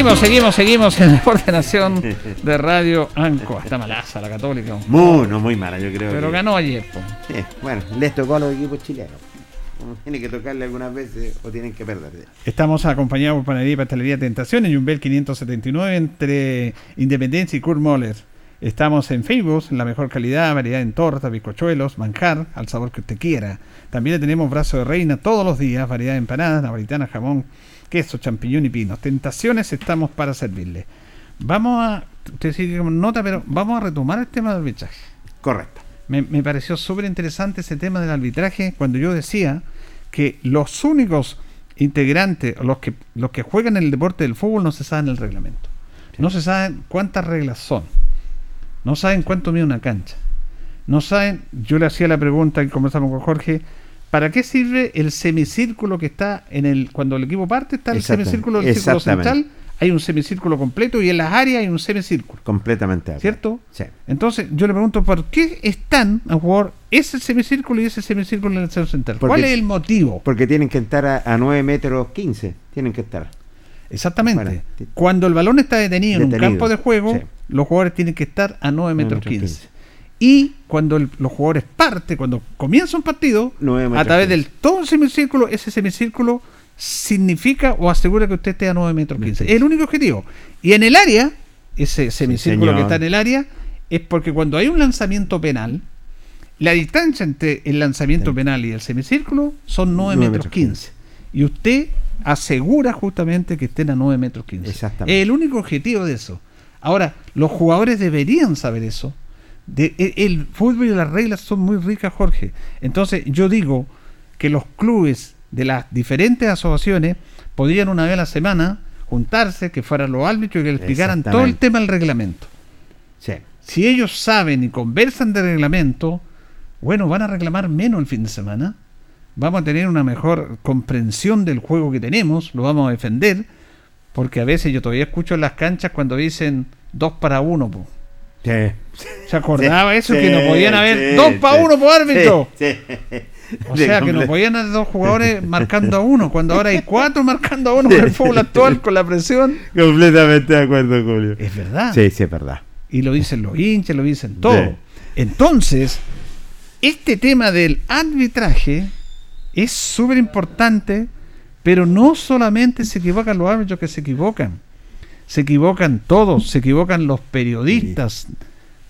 [SPEAKER 1] Seguimos, seguimos, seguimos en Deporte Nación de Radio Anco. Está malaza la católica.
[SPEAKER 2] Muy, no, muy mala, yo creo.
[SPEAKER 1] Pero
[SPEAKER 2] que-
[SPEAKER 1] ganó ayer. po.
[SPEAKER 2] Sí, bueno, les tocó a los equipos chilenos. Uno Tiene que tocarle algunas veces o tienen que perder.
[SPEAKER 1] Estamos acompañados por Panadería y Pastelería Tentación en Jumbel 579 entre Independencia y Kurt Moller. Estamos en Facebook, la mejor calidad, variedad en tortas, bizcochuelos, manjar, al sabor que usted quiera. También le tenemos brazo de reina todos los días, variedad de empanadas, napolitana, jamón, queso, champiñón y pinos. Tentaciones estamos para servirle. Vamos a, usted sigue con nota, pero vamos a retomar el tema del arbitraje.
[SPEAKER 2] Correcto.
[SPEAKER 1] Me, me pareció súper interesante ese tema del arbitraje cuando yo decía que los únicos integrantes, los que, los que juegan en el deporte del fútbol, no se saben el reglamento. No se saben cuántas reglas son. No saben cuánto mide una cancha. No saben, yo le hacía la pregunta y conversamos con Jorge, ¿para qué sirve el semicírculo que está en el, cuando el equipo parte, está el semicírculo del círculo central, hay un semicírculo completo y en las áreas hay un semicírculo.
[SPEAKER 2] Completamente.
[SPEAKER 1] ¿Cierto?
[SPEAKER 2] Sí.
[SPEAKER 1] Entonces, yo le pregunto, ¿por qué están a jugar ese semicírculo y ese semicírculo en el centro central?
[SPEAKER 2] Porque-
[SPEAKER 1] ¿Cuál es el motivo?
[SPEAKER 2] Porque tienen que estar a, a 9 metros 15. Tienen que estar.
[SPEAKER 1] Exactamente.
[SPEAKER 2] Bueno,
[SPEAKER 1] Cuando el balón está detenido, en un campo de juego,
[SPEAKER 2] sí.
[SPEAKER 1] los jugadores tienen que estar a 9 metros
[SPEAKER 2] metros
[SPEAKER 1] 15.
[SPEAKER 2] 15.
[SPEAKER 1] Y cuando el- los jugadores parten, cuando comienza un partido, a través
[SPEAKER 2] 15.
[SPEAKER 1] del todo semicírculo, ese semicírculo significa o asegura que usted esté a 9 metros 15. Es el único objetivo. Y en el área, ese semicírculo que está en el área, es porque cuando hay un lanzamiento penal, la distancia entre el lanzamiento
[SPEAKER 2] Sí.
[SPEAKER 1] penal y el semicírculo son 9
[SPEAKER 2] Nueve
[SPEAKER 1] metros
[SPEAKER 2] metros
[SPEAKER 1] 15. Y usted asegura justamente que estén a 9 metros 15.
[SPEAKER 2] Exactamente.
[SPEAKER 1] Es el único objetivo de eso. Ahora, los jugadores deberían saber eso. De- e- el, fútbol y las reglas son muy ricas, Jorge. Entonces, yo digo que los clubes de las diferentes asociaciones podrían una vez a la semana juntarse, que fueran los árbitros y que le explicaran todo el tema del reglamento.
[SPEAKER 2] Sí.
[SPEAKER 1] Si ellos saben y conversan de reglamento, bueno, van a reclamar menos el fin de semana. Vamos a tener una mejor comprensión del juego que tenemos, lo vamos a defender, porque a veces yo todavía escucho en las canchas cuando dicen dos para uno, po.
[SPEAKER 2] Sí.
[SPEAKER 1] ¿Se acordaba
[SPEAKER 2] Sí,
[SPEAKER 1] eso?
[SPEAKER 2] sí,
[SPEAKER 1] que no podían haber dos para uno por árbitro.
[SPEAKER 2] Sí, sí.
[SPEAKER 1] O sea, que no
[SPEAKER 2] comple-
[SPEAKER 1] podían haber dos jugadores marcando a uno, cuando ahora hay cuatro marcando a uno con el fútbol actual, con la presión.
[SPEAKER 2] Completamente de acuerdo, Julio.
[SPEAKER 1] Es verdad.
[SPEAKER 2] Sí, sí, es verdad.
[SPEAKER 1] Y lo dicen los hinchas, lo dicen todo. Entonces, este tema del arbitraje es súper importante, pero no solamente se equivocan los árbitros que se equivocan. Se equivocan todos, se equivocan los periodistas,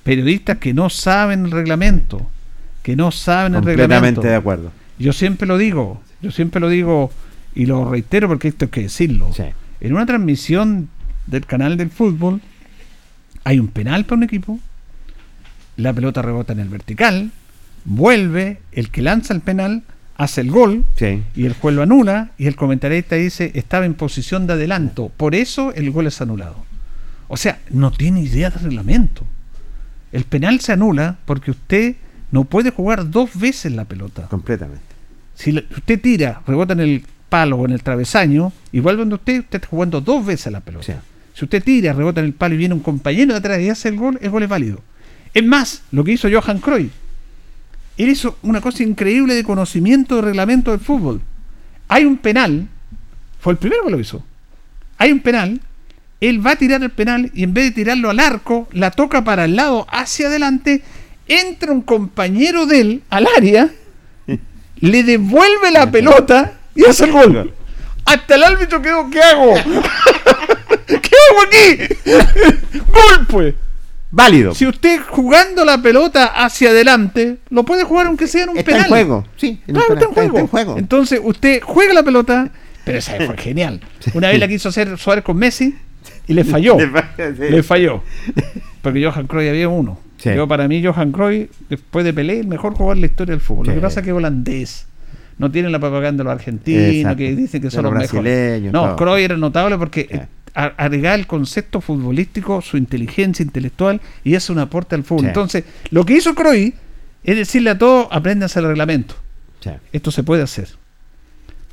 [SPEAKER 1] periodistas que no saben el reglamento, que no saben el reglamento.
[SPEAKER 2] Completamente de acuerdo.
[SPEAKER 1] Yo siempre lo digo, yo siempre lo digo y lo reitero porque esto hay que decirlo.
[SPEAKER 2] Sí.
[SPEAKER 1] En una transmisión del canal del fútbol hay un penal para un equipo, la pelota rebota en el vertical, vuelve, el que lanza el penal hace el gol
[SPEAKER 2] Sí.
[SPEAKER 1] y el juez lo anula y el comentarista dice estaba en posición de adelanto, por eso el gol es anulado. O sea, no tiene idea de reglamento. El penal se anula porque usted no puede jugar dos veces la pelota.
[SPEAKER 2] Completamente.
[SPEAKER 1] Si usted tira, rebota en el palo o en el travesaño y vuelve donde usted, usted está jugando dos veces la pelota.
[SPEAKER 2] Sí.
[SPEAKER 1] Si usted tira, rebota en el palo y viene un compañero de atrás y hace el gol, el gol es válido. Es más, lo que hizo Johan Cruyff, él hizo una cosa increíble de conocimiento de reglamento del fútbol. Hay un penal, fue el primero que lo hizo. Hay un penal, él va a tirar el penal y en vez de tirarlo al arco, la toca para el lado hacia adelante, entra un compañero de él al área, le devuelve la pelota y hace el gol. Hasta el árbitro quedó, ¿qué hago? ¿Qué hago aquí? gol pues.
[SPEAKER 2] Válido.
[SPEAKER 1] Si usted jugando la pelota hacia adelante, lo puede jugar aunque sea en un
[SPEAKER 2] Está
[SPEAKER 1] penal.
[SPEAKER 2] en juego. Sí, en
[SPEAKER 1] Claro, está en juego.
[SPEAKER 2] Está en juego.
[SPEAKER 1] Entonces, usted juega la pelota, pero esa fue genial. Una vez la quiso hacer Suárez con Messi y le falló.
[SPEAKER 2] Le
[SPEAKER 1] falló. Porque Johan Cruyff había uno.
[SPEAKER 2] Sí.
[SPEAKER 1] Yo, para mí, Johan Cruyff, después de Pelé, el mejor jugador de la historia del fútbol. Lo que pasa es que es holandés. No tiene la propaganda de los argentinos,
[SPEAKER 2] Exacto.
[SPEAKER 1] que dicen que son
[SPEAKER 2] los
[SPEAKER 1] los mejores. No. Cruyff era notable porque. A- agregaba el concepto futbolístico, su inteligencia intelectual y es un aporte al fútbol.
[SPEAKER 2] Sí.
[SPEAKER 1] Entonces, lo que hizo Cruyff es decirle a todos, apréndanse el reglamento.
[SPEAKER 2] Sí.
[SPEAKER 1] Esto se puede hacer.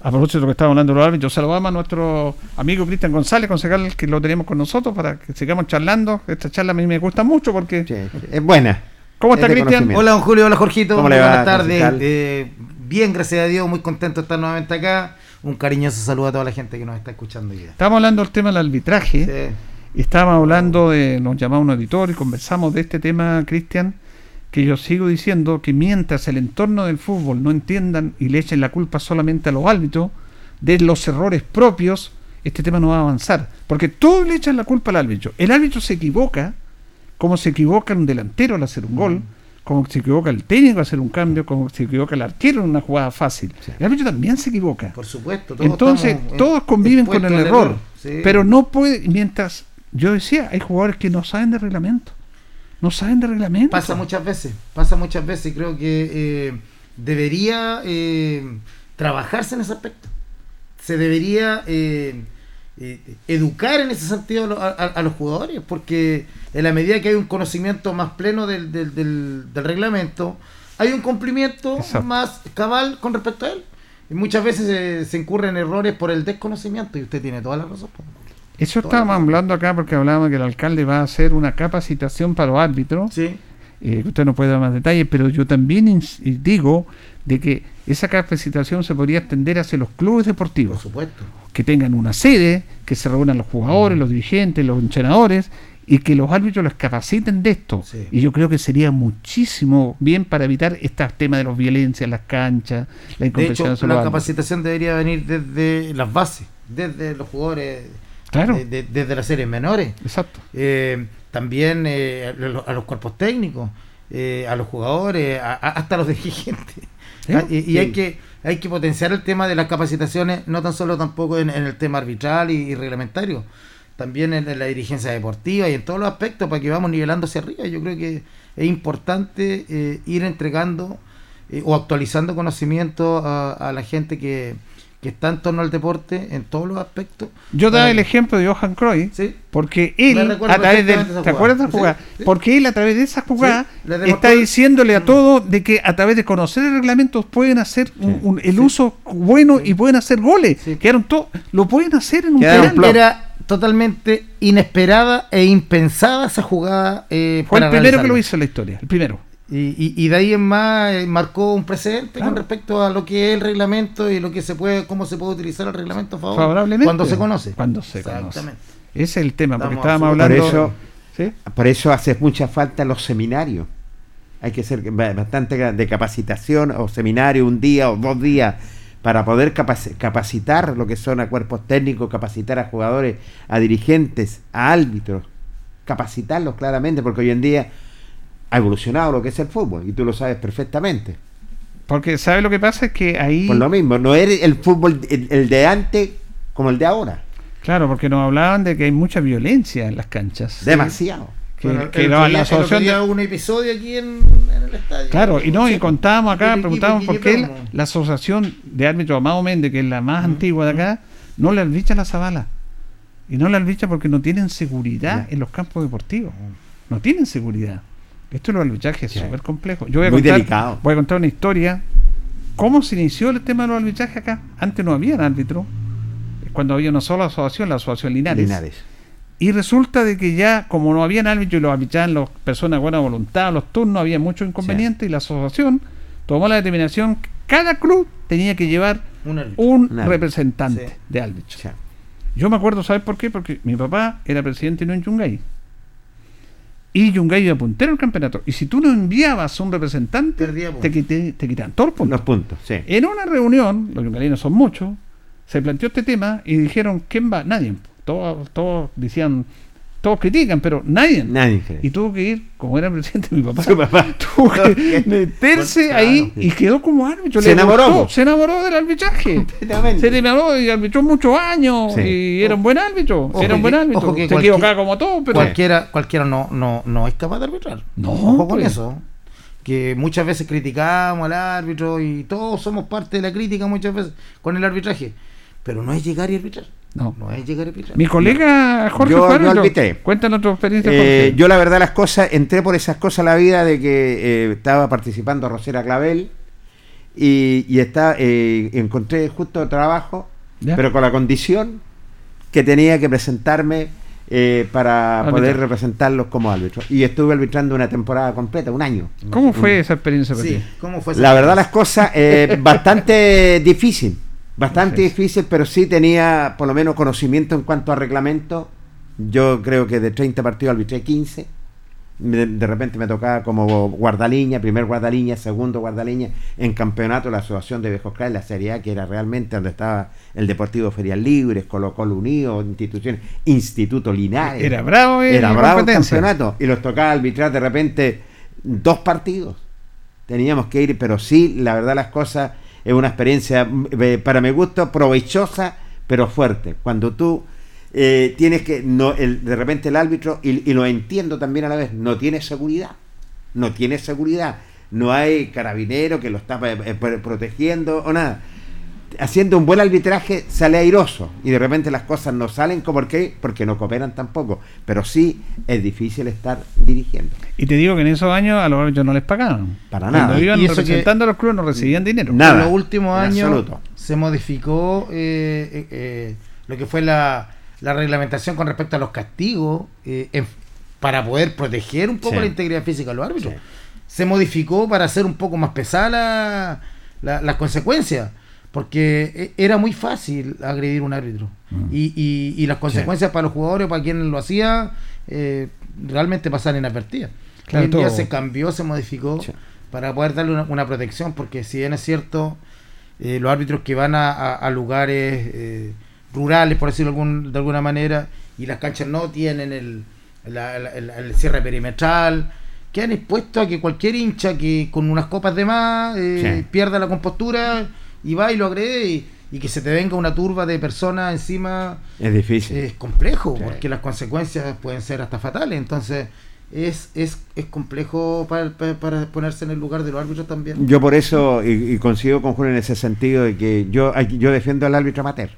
[SPEAKER 1] A propósito de lo que estábamos hablando los árbitros, saludamos a nuestro amigo Cristian González, concejal que lo tenemos con nosotros para que sigamos charlando. Esta charla a mí me gusta mucho porque...
[SPEAKER 2] Sí. Es buena.
[SPEAKER 1] ¿Cómo está Cristian?
[SPEAKER 6] Hola, don Julio, hola, Jorgito.
[SPEAKER 2] ¿Cómo le
[SPEAKER 6] Muy
[SPEAKER 2] va,
[SPEAKER 6] Buenas tardes. Eh, bien, gracias a Dios, muy contento de estar nuevamente acá. Un cariñoso saludo a toda la gente que nos está escuchando.
[SPEAKER 1] Estábamos hablando del tema del arbitraje.
[SPEAKER 6] Sí.
[SPEAKER 1] Estábamos hablando de, nos llamaba un editor y conversamos de este tema, Cristian, que yo sigo diciendo que mientras el entorno del fútbol no entiendan y le echen la culpa solamente a los árbitros de los errores propios, este tema no va a avanzar. Porque todos le echan la culpa al árbitro. El árbitro se equivoca, como se equivoca un delantero al hacer un gol, como se equivoca el técnico al hacer un cambio, como se equivoca el arquero en una jugada fácil. El árbitro también se equivoca.
[SPEAKER 6] Por supuesto. todos
[SPEAKER 1] Entonces,
[SPEAKER 6] eh,
[SPEAKER 1] todos conviven con el error.
[SPEAKER 6] Sí.
[SPEAKER 1] Pero no puede, mientras yo decía, hay jugadores que no saben de reglamento. No saben de reglamento.
[SPEAKER 6] Pasa muchas veces, pasa muchas veces creo que eh, debería eh, trabajarse en ese aspecto. Se debería eh, eh, educar en ese sentido a, a- a los jugadores, porque en la medida que hay un conocimiento más pleno del, del, del- del reglamento, hay un cumplimiento
[SPEAKER 1] Exacto.
[SPEAKER 6] más cabal con respecto a él. Y muchas veces eh, se incurren errores por el desconocimiento y usted tiene toda la razón.
[SPEAKER 1] Eso
[SPEAKER 6] Toda
[SPEAKER 1] estábamos
[SPEAKER 6] la-
[SPEAKER 1] hablando acá porque hablábamos que el alcalde va a hacer una capacitación para los árbitros.
[SPEAKER 6] Sí,
[SPEAKER 1] eh, usted no puede dar más detalles, pero yo también y digo de que esa capacitación se podría extender hacia los clubes
[SPEAKER 6] por
[SPEAKER 1] deportivos.
[SPEAKER 6] supuesto.
[SPEAKER 1] que tengan una sede, que se reúnan los jugadores, los dirigentes, los entrenadores y que los árbitros los capaciten de esto.
[SPEAKER 6] Sí.
[SPEAKER 1] Y yo creo que sería muchísimo bien para evitar estos temas de la violencia en las canchas, la
[SPEAKER 6] De
[SPEAKER 1] incomprensión
[SPEAKER 6] hecho,
[SPEAKER 1] hacia
[SPEAKER 6] la
[SPEAKER 1] árbitros.
[SPEAKER 6] capacitación debería venir desde las bases, desde los jugadores,
[SPEAKER 1] Claro.
[SPEAKER 6] de- de- desde las series menores.
[SPEAKER 1] Exacto.
[SPEAKER 6] Eh, también eh, a, lo- a los cuerpos técnicos, eh, a los jugadores, a- a- hasta a los dirigentes.
[SPEAKER 1] Sí,
[SPEAKER 6] Ah, y hay que hay que potenciar el tema de las capacitaciones, no tan solo tampoco en, en el tema arbitral y, y reglamentario, también en, en la dirigencia deportiva y en todos los aspectos para que vamos nivelando hacia arriba. Yo creo que es importante eh, ir entregando eh, o actualizando conocimiento a, a la gente que, que está en torno al deporte en todos los aspectos.
[SPEAKER 1] Yo daba el ejemplo de Johan Cruyff,
[SPEAKER 6] Sí.
[SPEAKER 1] porque él, a través de, ¿te acuerdas de esa
[SPEAKER 6] jugada?
[SPEAKER 1] jugada?
[SPEAKER 6] Sí, sí.
[SPEAKER 1] Porque él a través de esa jugada
[SPEAKER 6] Sí,
[SPEAKER 1] está diciéndole a todos de que a través de conocer el reglamento pueden hacer un- un- el
[SPEAKER 6] Sí.
[SPEAKER 1] uso bueno y pueden hacer goles.
[SPEAKER 6] Sí.
[SPEAKER 1] Quedaron todos, lo pueden hacer en un penal.
[SPEAKER 6] Era totalmente inesperada e impensada esa jugada. eh,
[SPEAKER 1] Fue el primero que lo hizo en la historia, el primero.
[SPEAKER 6] Y, y- y de ahí en más eh, marcó un precedente
[SPEAKER 1] Claro.
[SPEAKER 6] con respecto a lo que es el reglamento y lo que se puede, cómo se puede utilizar el reglamento a favor
[SPEAKER 1] Favorablemente.
[SPEAKER 6] cuando se conoce.
[SPEAKER 1] Cuando se conoce.
[SPEAKER 6] Exactamente.
[SPEAKER 1] Ese es el tema, porque
[SPEAKER 6] Estamos
[SPEAKER 1] estábamos
[SPEAKER 2] Por
[SPEAKER 1] hablando.
[SPEAKER 2] eso,
[SPEAKER 1] ¿Sí?
[SPEAKER 2] por eso hace mucha falta los seminarios. Hay que ser ba- bastante de capacitación o seminario un día o dos días para poder capaci- capacitar lo que son a cuerpos técnicos, capacitar a jugadores, a dirigentes, a árbitros, capacitarlos claramente, porque hoy en día ha evolucionado lo que es el fútbol y tú lo sabes perfectamente.
[SPEAKER 1] Porque, ¿sabes lo que pasa? Es que ahí.
[SPEAKER 2] Por lo mismo, no es el fútbol el, el de antes como el de ahora.
[SPEAKER 1] Claro, porque nos hablaban de que hay mucha violencia en las canchas.
[SPEAKER 2] Demasiado.
[SPEAKER 1] Que,
[SPEAKER 6] Bueno,
[SPEAKER 1] que
[SPEAKER 6] el
[SPEAKER 1] la, asociación de-
[SPEAKER 6] un episodio aquí en, en el estadio.
[SPEAKER 1] Claro, y no, y contábamos acá,
[SPEAKER 6] equipo
[SPEAKER 1] preguntábamos por qué la, asociación de árbitros Amado Méndez, que es la más antigua de acá, no le albicha la zabala. Y no le albicha porque no tienen seguridad
[SPEAKER 2] Ya.
[SPEAKER 1] en los campos deportivos. No tienen seguridad. Esto de los arbitrajes es súper complejo. Yo voy a
[SPEAKER 2] Muy
[SPEAKER 1] contar,
[SPEAKER 2] delicado.
[SPEAKER 1] Voy a contar una historia. ¿Cómo se inició el tema de los arbitrajes acá? Antes no había árbitro. Cuando había una sola asociación, la asociación Linares.
[SPEAKER 2] Linares.
[SPEAKER 1] Y resulta de que ya, como no habían árbitros y los arbitraban las personas de buena voluntad, los turnos, había muchos inconvenientes y la asociación tomó la determinación que cada club tenía que llevar
[SPEAKER 6] Un árbitro.
[SPEAKER 1] un
[SPEAKER 2] Un árbitro.
[SPEAKER 1] representante
[SPEAKER 6] Sí.
[SPEAKER 1] de árbitros.
[SPEAKER 2] O sea,
[SPEAKER 1] Yo me acuerdo, ¿sabes por qué? Porque mi papá era presidente no en Yungay. Y Yungay iba puntero el campeonato. Y si tú no enviabas un representante, te, quité- te quitaban todos los puntos.
[SPEAKER 2] los puntos, sí.
[SPEAKER 1] En una reunión, los yungalinos son muchos, se planteó este tema y dijeron, ¿quién va? Nadie. Todos, todos decían, todos critican, pero nadie.
[SPEAKER 2] Nadie cree.
[SPEAKER 1] Y tuvo que ir, como era presidente mi papá,
[SPEAKER 2] Su papá.
[SPEAKER 1] tuvo que meterse
[SPEAKER 6] Claro.
[SPEAKER 1] ahí y quedó como árbitro.
[SPEAKER 2] Se
[SPEAKER 1] le
[SPEAKER 2] enamoró,
[SPEAKER 1] gustó, se enamoró del arbitraje. Se enamoró y arbitró muchos años
[SPEAKER 2] Sí.
[SPEAKER 1] y era un buen árbitro.
[SPEAKER 6] Ojo
[SPEAKER 1] era un buen árbitro. se equivocaba como todo, pero
[SPEAKER 6] cualquiera, cualquiera no, no, no es capaz de arbitrar.
[SPEAKER 1] No,
[SPEAKER 6] Ojo con
[SPEAKER 1] pues.
[SPEAKER 6] eso. Que muchas veces criticamos al árbitro y todos somos parte de la crítica muchas veces con el arbitraje. Pero no es llegar y arbitrar.
[SPEAKER 1] No.
[SPEAKER 6] No es llegar arbitrar.
[SPEAKER 1] mi colega Jorge
[SPEAKER 2] Yo- arbitré.
[SPEAKER 1] Cuéntanos tu experiencia,
[SPEAKER 2] Eh, yo la verdad las cosas, entré por esas cosas a la vida de que eh, estaba participando Rosera Clavel y, y está, eh, encontré justo trabajo,
[SPEAKER 1] Ya.
[SPEAKER 2] pero con la condición que tenía que presentarme eh, para
[SPEAKER 1] Arbitrar.
[SPEAKER 2] poder representarlos como árbitro. Y estuve arbitrando una temporada completa, un año.
[SPEAKER 1] ¿Cómo fue esa experiencia para
[SPEAKER 6] Sí,
[SPEAKER 1] ti?
[SPEAKER 6] ¿cómo fue esa
[SPEAKER 2] La verdad las cosas, eh, bastante difícil, bastante difícil, pero sí tenía por lo menos conocimiento en cuanto a reglamento. Yo creo que de 30 partidos arbitré 15. De, de repente me tocaba como guardaliña, primer guardaliña, segundo guardaliña, en campeonato la Asociación de Viejos Clares, la Serie A, que era realmente donde estaba el Deportivo Ferial Libres, Colo Colo Unido, instituciones, Instituto Linares.
[SPEAKER 1] Era bravo en
[SPEAKER 2] Era
[SPEAKER 1] la
[SPEAKER 2] bravo el campeonato y los tocaba arbitrar de repente dos partidos. Teníamos que ir, pero sí, la verdad las cosas es una experiencia mm, eh, para mi gusto provechosa, pero fuerte. Cuando tú eh, tienes que, no, el, de repente el árbitro, y, y lo entiendo también a la vez, no tiene seguridad. No tiene seguridad. No hay carabinero que lo está eh, eh, pro- protegiendo o nada. Haciendo un buen arbitraje sale airoso y de repente las cosas no salen como por qué, porque no cooperan tampoco. Pero sí es difícil estar dirigiendo.
[SPEAKER 1] Y te digo que en esos años a los árbitros no les pagaban.
[SPEAKER 2] Para
[SPEAKER 1] Cuando
[SPEAKER 2] nada.
[SPEAKER 1] iban
[SPEAKER 6] Y eso que-
[SPEAKER 1] representando a los clubes no recibían dinero.
[SPEAKER 2] Nada.
[SPEAKER 6] en los últimos años
[SPEAKER 2] absoluto.
[SPEAKER 6] se modificó eh, eh, eh, lo que fue la, la reglamentación con respecto a los castigos eh, en- para poder proteger un poco
[SPEAKER 2] Sí.
[SPEAKER 6] la integridad física de los árbitros.
[SPEAKER 2] Sí.
[SPEAKER 6] Se modificó para hacer un poco más pesada la- la- las consecuencias. Porque eh, era muy fácil agredir un árbitro. Y, y- y las consecuencias para los jugadores, para quien lo hacía, eh, realmente pasaban inadvertidas.
[SPEAKER 1] Claro,
[SPEAKER 6] Hoy en día
[SPEAKER 1] todo.
[SPEAKER 6] se cambió, se modificó
[SPEAKER 2] Sí.
[SPEAKER 6] para poder darle una, una protección, porque si bien es cierto, eh, los árbitros que van a, a- a lugares eh, rurales, por decirlo algún- de alguna manera, y las canchas no tienen el, la- la- el- el cierre perimetral, quedan expuestos a que cualquier hincha que con unas copas de más
[SPEAKER 2] Sí.
[SPEAKER 6] pierda la compostura y va y lo agrede y, y que se te venga una turba de personas encima
[SPEAKER 2] Es difícil.
[SPEAKER 6] es complejo
[SPEAKER 2] Sí.
[SPEAKER 6] porque las consecuencias pueden ser hasta fatales entonces es, es, es complejo para, para- para ponerse en el lugar de los árbitros también
[SPEAKER 2] Yo por eso, y, y coincido con Julio en ese sentido, de que yo, yo defiendo al árbitro amateur.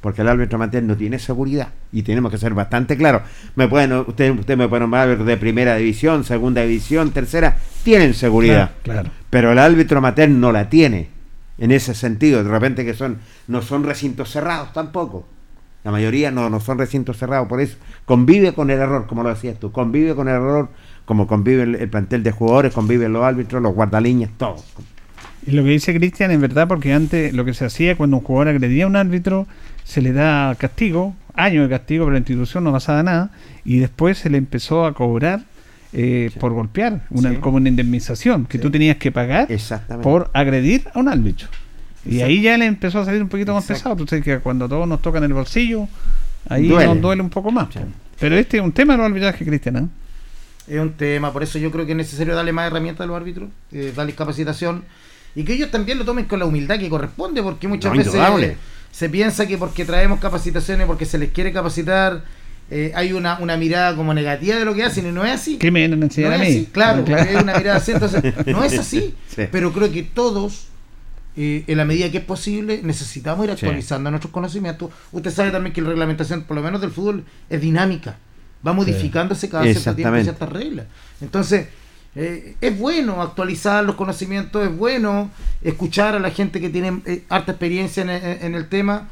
[SPEAKER 2] Porque el árbitro amateur no tiene seguridad. Y tenemos que ser bastante claros. Me pueden, usted, usted me puede nombrar árbitros de primera división, segunda división, tercera. Tienen seguridad.
[SPEAKER 1] Claro, claro.
[SPEAKER 2] Pero el árbitro amateur no la tiene. En ese sentido. De repente que son, no son recintos cerrados tampoco. La mayoría no, no son recintos cerrados, por eso convive con el error, como lo decías tú, convive con el error, como convive el, el plantel de jugadores, conviven los árbitros, los guardaliñas, todos.
[SPEAKER 1] Y lo que dice Cristian es verdad, porque antes lo que se hacía cuando un jugador agredía a un árbitro, se le da castigo, años de castigo, pero la institución no pasaba nada, y después se le empezó a cobrar eh, por golpear, una,
[SPEAKER 2] Sí.
[SPEAKER 1] como una indemnización, que
[SPEAKER 2] Sí.
[SPEAKER 1] tú tenías que pagar
[SPEAKER 2] Exactamente.
[SPEAKER 1] por agredir a un árbitro. Y ahí ya le empezó a salir un poquito más
[SPEAKER 2] Exacto.
[SPEAKER 1] pesado. Tú sabes que cuando todos nos tocan el bolsillo, ahí
[SPEAKER 2] Duele.
[SPEAKER 1] nos duele un poco más.
[SPEAKER 2] Sí.
[SPEAKER 1] Pero este es un tema de los arbitrajes, Cristian. ¿eh?
[SPEAKER 6] Es un tema, por eso yo creo que es necesario darle más herramientas a los árbitros, eh, darles capacitación y que ellos también lo tomen con la humildad que corresponde, porque muchas
[SPEAKER 2] No,
[SPEAKER 6] veces se piensa que porque traemos capacitaciones, porque se les quiere capacitar, eh, hay una, una mirada como negativa de lo que hacen y no es así.
[SPEAKER 1] ¿Qué me
[SPEAKER 6] No
[SPEAKER 1] a
[SPEAKER 6] es
[SPEAKER 1] mí?
[SPEAKER 6] así, claro, es una mirada así, entonces no es así,
[SPEAKER 2] Sí.
[SPEAKER 6] pero creo que todos, eh, en la medida que es posible, necesitamos ir
[SPEAKER 2] Sí.
[SPEAKER 6] actualizando nuestros conocimientos. Usted sabe también que la reglamentación, por lo menos del fútbol, es dinámica, va modificándose cada cierto tiempo ciertas reglas. Entonces, eh, es bueno actualizar los conocimientos, es bueno escuchar a la gente que tiene eh, harta experiencia en, en- en el tema.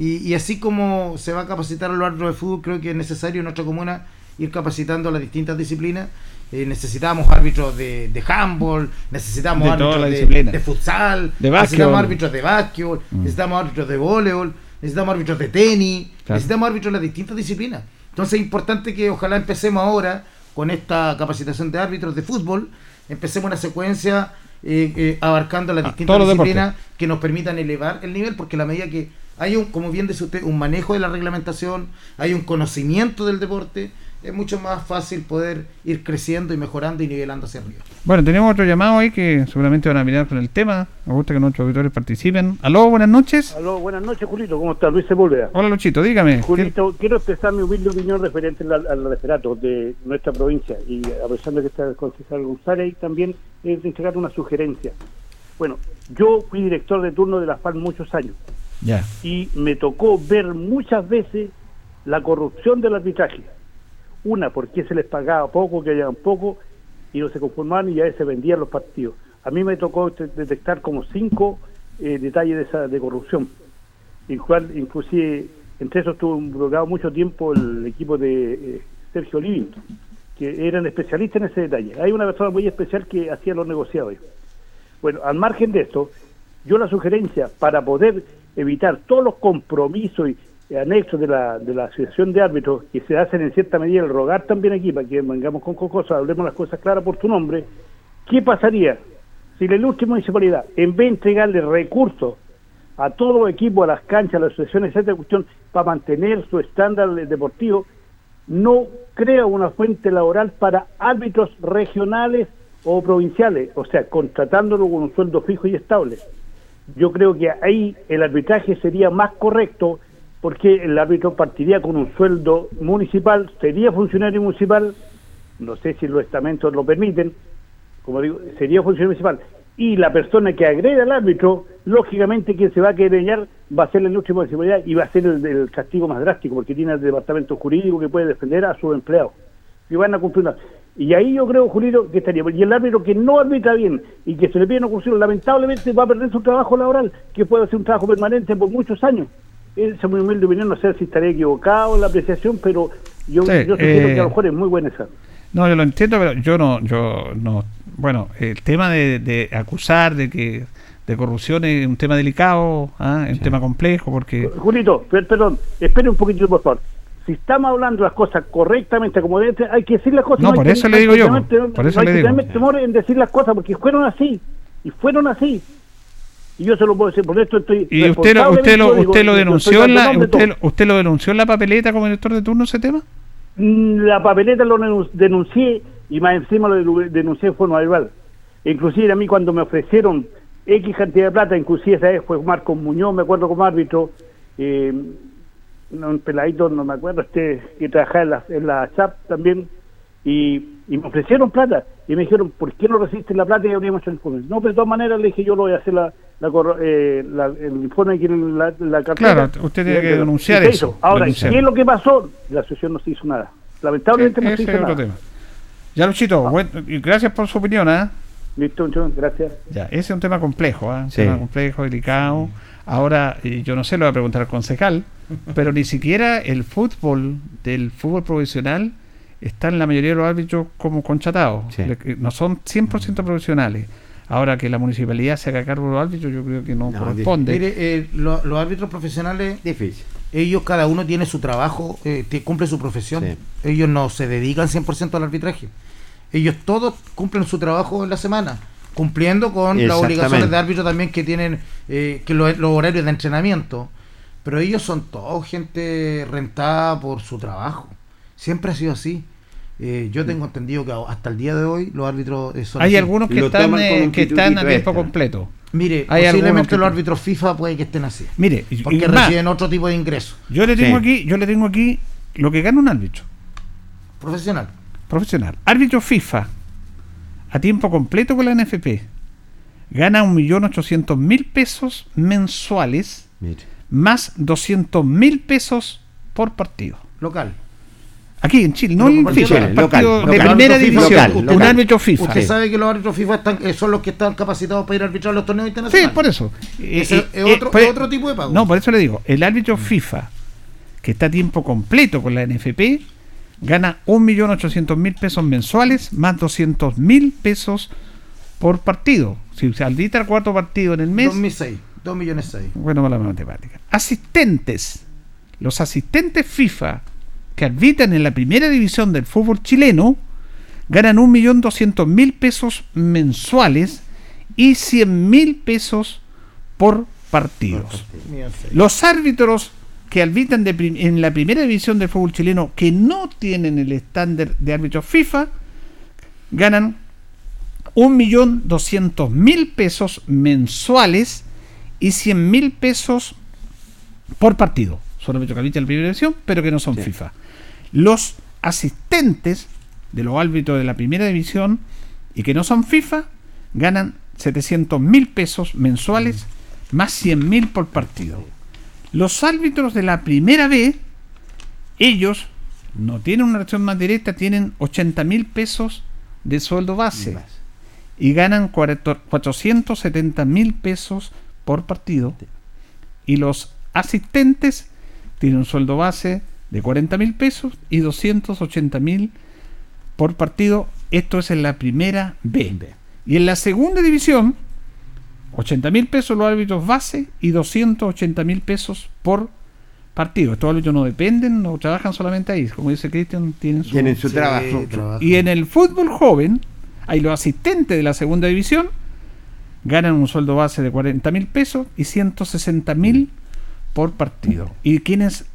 [SPEAKER 6] Y, y así como se va a capacitar a los árbitros de fútbol, creo que es necesario en nuestra comuna ir capacitando a las distintas disciplinas. Eh, necesitamos árbitros de, de handball, necesitamos
[SPEAKER 1] De
[SPEAKER 6] árbitros de, futsal,
[SPEAKER 1] De
[SPEAKER 6] necesitamos árbitros de básquetbol,
[SPEAKER 1] Mm.
[SPEAKER 6] necesitamos árbitros de voleibol, necesitamos árbitros de tenis,
[SPEAKER 1] Claro.
[SPEAKER 6] necesitamos árbitros de las distintas disciplinas. Entonces es importante que ojalá empecemos ahora con esta capacitación de árbitros de fútbol, empecemos una secuencia eh, eh, abarcando las
[SPEAKER 1] Ah,
[SPEAKER 6] distintas disciplinas que nos permitan elevar el nivel, porque a la medida que hay un, como bien dice usted, un manejo de la reglamentación, hay un conocimiento del deporte, es mucho más fácil poder ir creciendo y mejorando y nivelando hacia arriba.
[SPEAKER 1] Bueno, tenemos otro llamado ahí que seguramente van a mirar con el tema. Me gusta que nuestros auditores participen. Aló, buenas noches.
[SPEAKER 7] Aló, buenas noches, Julito. ¿Cómo estás? Luis Sepúlveda.
[SPEAKER 1] Hola, Luchito, dígame.
[SPEAKER 7] Julito, quiero expresar mi humilde opinión referente al, al referato de nuestra provincia y aprovechando que está el concejal González ahí también es entregar una sugerencia. Bueno, yo fui director de turno de la FAL muchos años Y me tocó ver muchas veces la corrupción del arbitraje. Una, porque se les pagaba poco, que hayan poco y no se conformaban y a veces vendían los partidos. A mí me tocó te- detectar como cinco eh, detalles de, esa, de corrupción, en cual inclusive entre esos estuvo involucrado mucho tiempo el equipo de eh, Sergio Livington, que eran especialistas en ese detalle. Hay una persona muy especial que hacía los negociados. Bueno, al margen de esto, yo la sugerencia para poder evitar todos los compromisos y eh, anexos de la, de la asociación de árbitros que se hacen en cierta medida, el rogar también aquí, para que vengamos con cosas, hablemos las cosas claras por tu nombre, ¿qué pasaría si la ilustre municipalidad, en vez de entregarle recursos a todo el equipo, a las canchas, a las asociaciones, etcétera, cuestión, para mantener su estándar deportivo, no crea una fuente laboral para árbitros regionales o provinciales, o sea, contratándolo con un sueldo fijo y estable. Yo creo que ahí el arbitraje sería más correcto porque el árbitro partiría con un sueldo municipal, sería funcionario municipal, no sé si los estamentos lo permiten, como digo, sería funcionario municipal. Y la persona que agrede al árbitro, lógicamente quien se va a querellar va a ser la industria municipalidad y va a ser el, el castigo más drástico porque tiene el departamento jurídico que puede defender a sus empleados. Y van a cumplir una- Y ahí yo creo, Julio, que estaría. Y el árbitro que no arbitra bien y que se le pide una ocursión, lamentablemente va a perder su trabajo laboral, que puede ser un trabajo permanente por muchos años. Esa es muy humilde opinión, no sé si estaré equivocado en la apreciación, pero yo,
[SPEAKER 1] Sí,
[SPEAKER 7] yo
[SPEAKER 1] eh,
[SPEAKER 7] que a lo mejor es muy buena esa.
[SPEAKER 1] No, yo lo entiendo, pero yo no, yo no. Bueno, el tema de, de acusar de que de corrupción es un tema delicado, ¿ah? es un tema complejo, porque
[SPEAKER 7] Julito, per- perdón, espere un poquito, por favor. Si estamos hablando las cosas correctamente como deben ser, hay que decir las cosas.
[SPEAKER 1] No,
[SPEAKER 7] hay
[SPEAKER 1] por
[SPEAKER 7] que-
[SPEAKER 1] eso
[SPEAKER 7] hay
[SPEAKER 1] le digo
[SPEAKER 7] que
[SPEAKER 1] yo, por eso
[SPEAKER 7] no hay
[SPEAKER 1] le
[SPEAKER 7] que
[SPEAKER 1] digo.
[SPEAKER 7] tener temor en decir las cosas, porque fueron así, y fueron así. Y yo se lo puedo decir, por esto estoy...
[SPEAKER 1] y usted lo, usted lo, usted lo denunció en la, usted, usted lo denunció en la papeleta como director de turno ese tema.
[SPEAKER 7] Mm, La papeleta lo denun- denuncié y más encima lo denu- denuncié en forma verbal. Inclusive a mí cuando me ofrecieron X cantidad de plata, inclusive esa vez fue Marcos Muñoz, me acuerdo como árbitro, eh, un peladito, no me acuerdo, este que trabajaba en la, en la CHAP también, y, y me ofrecieron plata, y me dijeron, ¿por qué no resistes la plata y hecho el informe? No, pero de todas maneras le dije, yo lo voy a hacer la, la, corro- eh, la- el informe que en la, la cartera.
[SPEAKER 1] Claro, usted tiene que denunciar eso,
[SPEAKER 7] hizo. Ahora,
[SPEAKER 1] denunciar.
[SPEAKER 7] ¿qué es lo que pasó? La asociación no se hizo nada. Lamentablemente no se
[SPEAKER 1] ese
[SPEAKER 7] hizo
[SPEAKER 1] es otro
[SPEAKER 7] nada.
[SPEAKER 1] tema. Ya, Luchito, bueno, y gracias por su opinión, ¿ah?
[SPEAKER 7] Listo, muchachos, gracias.
[SPEAKER 1] Ya, ese es un tema complejo, ¿ah? un
[SPEAKER 2] Sí.
[SPEAKER 1] tema complejo, delicado. Ahora, eh, yo no sé, lo voy a preguntar al concejal, pero ni siquiera el fútbol del fútbol profesional están la mayoría de los árbitros como conchatados.
[SPEAKER 2] Sí.
[SPEAKER 1] Que No son 100% profesionales. Ahora que la municipalidad se haga cargo de los árbitros, yo creo que no,
[SPEAKER 2] No,
[SPEAKER 1] corresponde.
[SPEAKER 6] Mire, eh, lo- los árbitros profesionales,
[SPEAKER 2] Difícil.
[SPEAKER 6] ellos cada uno tiene su trabajo, eh, cumple su profesión.
[SPEAKER 2] Sí.
[SPEAKER 6] Ellos no se dedican 100% al arbitraje. Ellos todos cumplen su trabajo en la semana, cumpliendo con las obligaciones de árbitro también que tienen, eh, que lo- los horarios de entrenamiento. Pero ellos son todos gente rentada por su trabajo. Siempre ha sido así. Eh, yo tengo entendido que hasta el día de hoy los árbitros eh, son
[SPEAKER 1] Hay
[SPEAKER 6] así.
[SPEAKER 1] algunos que
[SPEAKER 2] Lo
[SPEAKER 1] están, eh, que están a tiempo completo.
[SPEAKER 6] Mire,
[SPEAKER 1] Hay
[SPEAKER 6] posiblemente los árbitros FIFA puede que estén así.
[SPEAKER 1] Mire,
[SPEAKER 6] Porque
[SPEAKER 1] más,
[SPEAKER 6] reciben otro tipo de ingresos.
[SPEAKER 1] yo le tengo
[SPEAKER 2] Sí.
[SPEAKER 1] aquí, yo le tengo aquí lo que gana un árbitro
[SPEAKER 6] Profesional.
[SPEAKER 1] profesional. Árbitro FIFA a tiempo completo con la NFP gana 1.800.000 pesos mensuales
[SPEAKER 2] Mire.
[SPEAKER 1] más 200.000 pesos por partido.
[SPEAKER 6] Local.
[SPEAKER 1] Aquí en Chile, no en
[SPEAKER 2] Chile,
[SPEAKER 1] el partido
[SPEAKER 2] local,
[SPEAKER 1] de
[SPEAKER 2] local.
[SPEAKER 1] primera división,
[SPEAKER 2] local,
[SPEAKER 1] un
[SPEAKER 2] local.
[SPEAKER 1] árbitro FIFA.
[SPEAKER 6] Usted
[SPEAKER 1] Sí.
[SPEAKER 6] sabe que los árbitros FIFA están, eh, son los que están capacitados para ir a arbitrar los torneos
[SPEAKER 1] Sí,
[SPEAKER 6] internacionales.
[SPEAKER 1] por eso. Eh,
[SPEAKER 6] es
[SPEAKER 1] eh,
[SPEAKER 6] otro-
[SPEAKER 1] pues-
[SPEAKER 6] es otro tipo de pago.
[SPEAKER 1] No, por eso le digo, el árbitro FIFA, que está a tiempo completo con la NFP, gana 1.800.000 pesos mensuales más 200.000 pesos por partido. Si se arbitra cuatro partidos en el mes,
[SPEAKER 6] 2006, 2 millones 6.
[SPEAKER 1] bueno, la matemática. Asistentes. Los asistentes FIFA que arbitran en la primera división del fútbol chileno ganan 1.200.000 pesos mensuales y 100.000 pesos por partidos. Los árbitros que arbitran de en la primera división del fútbol chileno que no tienen el estándar de árbitros FIFA ganan 1.200.000 pesos mensuales y 100.000 pesos por partido. Son árbitros que arbitran en la primera división, pero que no son
[SPEAKER 2] Sí.
[SPEAKER 1] FIFA. Los asistentes de los árbitros de la primera división y que no son FIFA ganan 700.000 pesos mensuales más 100.000 por partido. Los árbitros de la primera B, ellos no tienen una relación más directa, tienen 80.000 pesos de sueldo base y ganan 470 mil pesos por partido. Y los asistentes tienen un sueldo base de 40 mil pesos y 280 mil por partido. Esto es en la primera B. Y en la segunda división, 80 mil pesos los árbitros base y 280 mil pesos por partido. Estos árbitros no dependen, no trabajan solamente ahí. Como dice Cristian, tienen su,
[SPEAKER 2] Tienen su
[SPEAKER 6] Sí,
[SPEAKER 2] trabajo.
[SPEAKER 6] trabajo.
[SPEAKER 1] y en el fútbol joven, hay los asistentes de la segunda división, ganan un sueldo base de 40 mil pesos y 160 mil por partido. Y quienes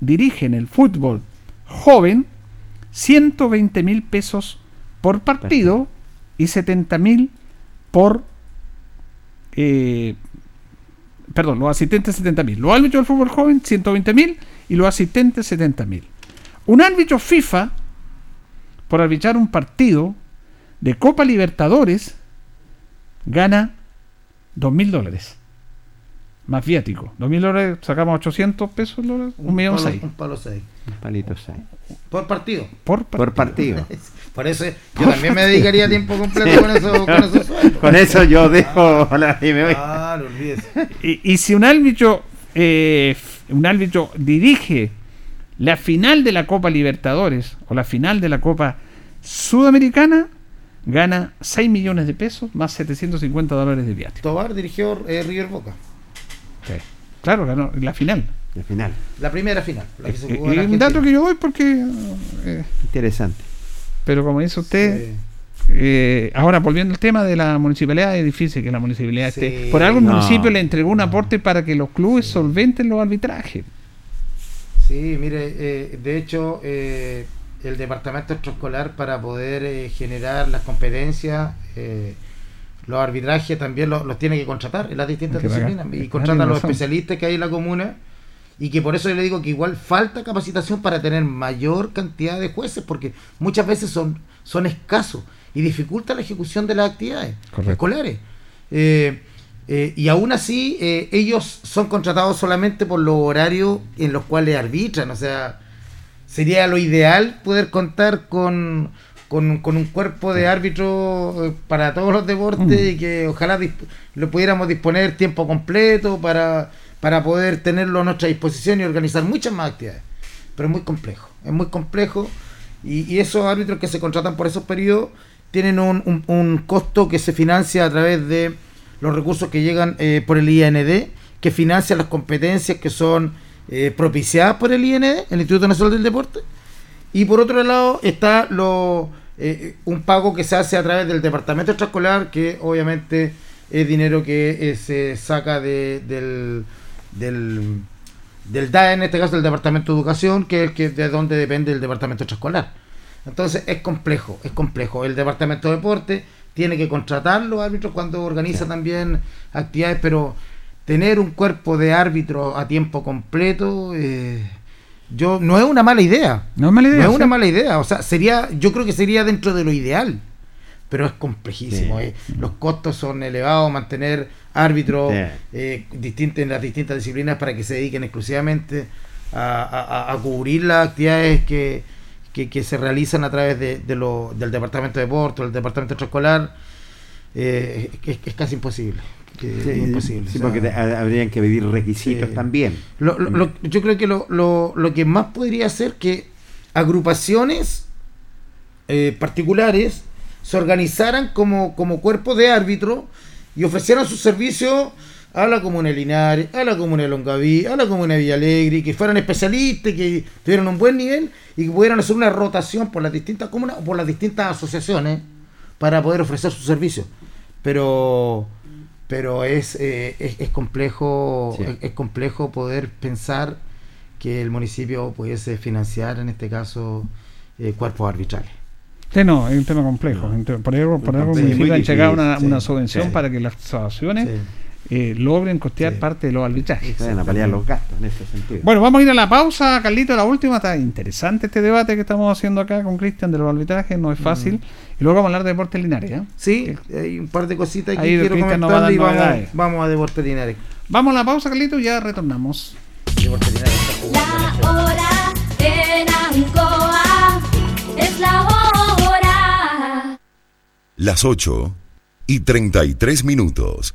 [SPEAKER 1] dirigen el fútbol joven, 120 mil pesos por partido y 70 mil por... eh, perdón, los asistentes 70 mil. Los árbitros del fútbol joven, 120 mil y los asistentes 70 mil. Un árbitro FIFA, por arbitrar un partido de Copa Libertadores, gana 2 mil dólares. Más viático. 2 mil dólares, sacamos 800 pesos, dólares, un millón
[SPEAKER 6] palo-
[SPEAKER 1] seis.
[SPEAKER 6] Un palo seis.
[SPEAKER 2] Un palito seis.
[SPEAKER 6] Por partido.
[SPEAKER 1] Por partido.
[SPEAKER 2] Por partido.
[SPEAKER 6] Por eso yo también me dedicaría tiempo completo con eso. Con esos sueldos.
[SPEAKER 2] Con eso yo dejo la y me voy.
[SPEAKER 6] Ah, no olvides.
[SPEAKER 1] Y, y si un árbitro, eh, un árbitro dirige la final de la Copa Libertadores o la final de la Copa Sudamericana, gana 6 millones de pesos más 750 dólares de viático.
[SPEAKER 6] Tobar dirigió eh, River Boca.
[SPEAKER 1] Claro, ganó la final.
[SPEAKER 2] Al final.
[SPEAKER 6] La primera final. La que se
[SPEAKER 1] Eh,
[SPEAKER 6] jugó en
[SPEAKER 1] eh, un dato que yo doy porque... eh,
[SPEAKER 2] Interesante.
[SPEAKER 1] pero como dice usted,
[SPEAKER 6] Sí.
[SPEAKER 1] eh, ahora volviendo al tema de la municipalidad, es difícil que la municipalidad
[SPEAKER 6] Sí.
[SPEAKER 1] esté... Por algo el
[SPEAKER 2] No.
[SPEAKER 1] municipio le entregó un aporte para que los clubes solventen los arbitrajes.
[SPEAKER 6] Sí, mire, eh, de hecho, eh, el departamento extraescolar para poder eh, generar las competencias, eh, los arbitrajes también los, los tiene que contratar en las distintas
[SPEAKER 1] que
[SPEAKER 6] disciplinas y contratan a los
[SPEAKER 1] razón.
[SPEAKER 6] especialistas que hay en la comuna y que por eso yo le digo que igual falta capacitación para tener mayor cantidad de jueces porque muchas veces son, son escasos y dificulta la ejecución de las actividades
[SPEAKER 1] Correcto.
[SPEAKER 6] escolares. Eh, eh, y aún así, eh, ellos son contratados solamente por los horarios en los cuales arbitran. O sea, sería lo ideal poder contar con, con, con un cuerpo de árbitro eh, para todos los deportes
[SPEAKER 1] Mm.
[SPEAKER 6] y que ojalá lo pudiéramos disponer tiempo completo para, para poder tenerlo a nuestra disposición y organizar muchas más actividades. Pero es muy complejo, es muy complejo y, y esos árbitros que se contratan por esos periodos tienen un, un- un costo que se financia a través de los recursos que llegan eh, por el IND, que financia las competencias que son eh, propiciadas por el IND, el Instituto Nacional del Deporte. Y por otro lado está lo, eh, un pago que se hace a través del departamento extraescolar, que obviamente es dinero que eh, se saca de, del, del, del DAE, en este caso del Departamento de Educación, que es el que, de donde depende el departamento extraescolar. Entonces es complejo, es complejo. El Departamento de Deporte tiene que contratar los árbitros cuando organiza también actividades, pero tener un cuerpo de árbitros a tiempo completo, eh, yo no es una mala idea.
[SPEAKER 1] No es mala idea.
[SPEAKER 6] No es
[SPEAKER 1] sí.
[SPEAKER 6] una mala idea, o sea, sería, yo creo que sería dentro de lo ideal, pero es complejísimo.
[SPEAKER 2] Sí.
[SPEAKER 6] eh. Los costos son elevados, mantener árbitros
[SPEAKER 2] Sí.
[SPEAKER 6] eh, distintos en las distintas disciplinas para que se dediquen exclusivamente a, a- a- a cubrir las actividades que, que, que se realizan a través de, de lo- del departamento de deporte, del departamento extraescolar, eh, es, es casi imposible.
[SPEAKER 2] Sí,
[SPEAKER 6] es imposible.
[SPEAKER 2] sí,
[SPEAKER 6] o sea,
[SPEAKER 2] porque te- habrían que pedir requisitos
[SPEAKER 6] Sí.
[SPEAKER 2] también.
[SPEAKER 6] lo- lo- lo- yo creo que lo, lo- lo que más podría ser que agrupaciones eh, particulares se organizaran como, como cuerpo de árbitro y ofrecieran sus servicios a la comuna de Linares, a la comuna de Longaví, a la comuna de Villalegre, que fueran especialistas, que tuvieran un buen nivel y que pudieran hacer una rotación por las distintas comunas o por las distintas asociaciones para poder ofrecer sus servicios. Pero pero es, eh, es, es complejo
[SPEAKER 2] Sí.
[SPEAKER 6] es, es complejo poder pensar que el municipio pudiese financiar en este caso eh, cuerpos arbitrales.
[SPEAKER 1] Sí, no, es un tema complejo. Ent- Por algo, por algo el
[SPEAKER 2] Sí,
[SPEAKER 1] municipio
[SPEAKER 2] muy
[SPEAKER 1] ha entregado
[SPEAKER 2] difícil,
[SPEAKER 1] una,
[SPEAKER 6] sí,
[SPEAKER 1] una subvención
[SPEAKER 2] sí.
[SPEAKER 1] para que las asociaciones
[SPEAKER 6] Sí.
[SPEAKER 1] Eh, logren costear
[SPEAKER 6] Sí.
[SPEAKER 1] parte de los arbitrajes.
[SPEAKER 2] Vayan a paliar los gastos en ese sentido.
[SPEAKER 1] Bueno, vamos a ir a la pausa, Carlito, la última. Está interesante este debate que estamos haciendo acá con Cristian de los arbitrajes, no es fácil. Y luego vamos a hablar de deportes linares. ¿eh?
[SPEAKER 6] Sí, hay un par de cositas que quiero
[SPEAKER 1] Cristian nos va a
[SPEAKER 6] y vamos, a Deportes Linares.
[SPEAKER 1] Vamos a la pausa, Carlito, y ya retornamos.
[SPEAKER 6] Deportes Linares está jugando en
[SPEAKER 8] La hora en Ancoa es la hora.
[SPEAKER 9] Las 8 y 33 minutos.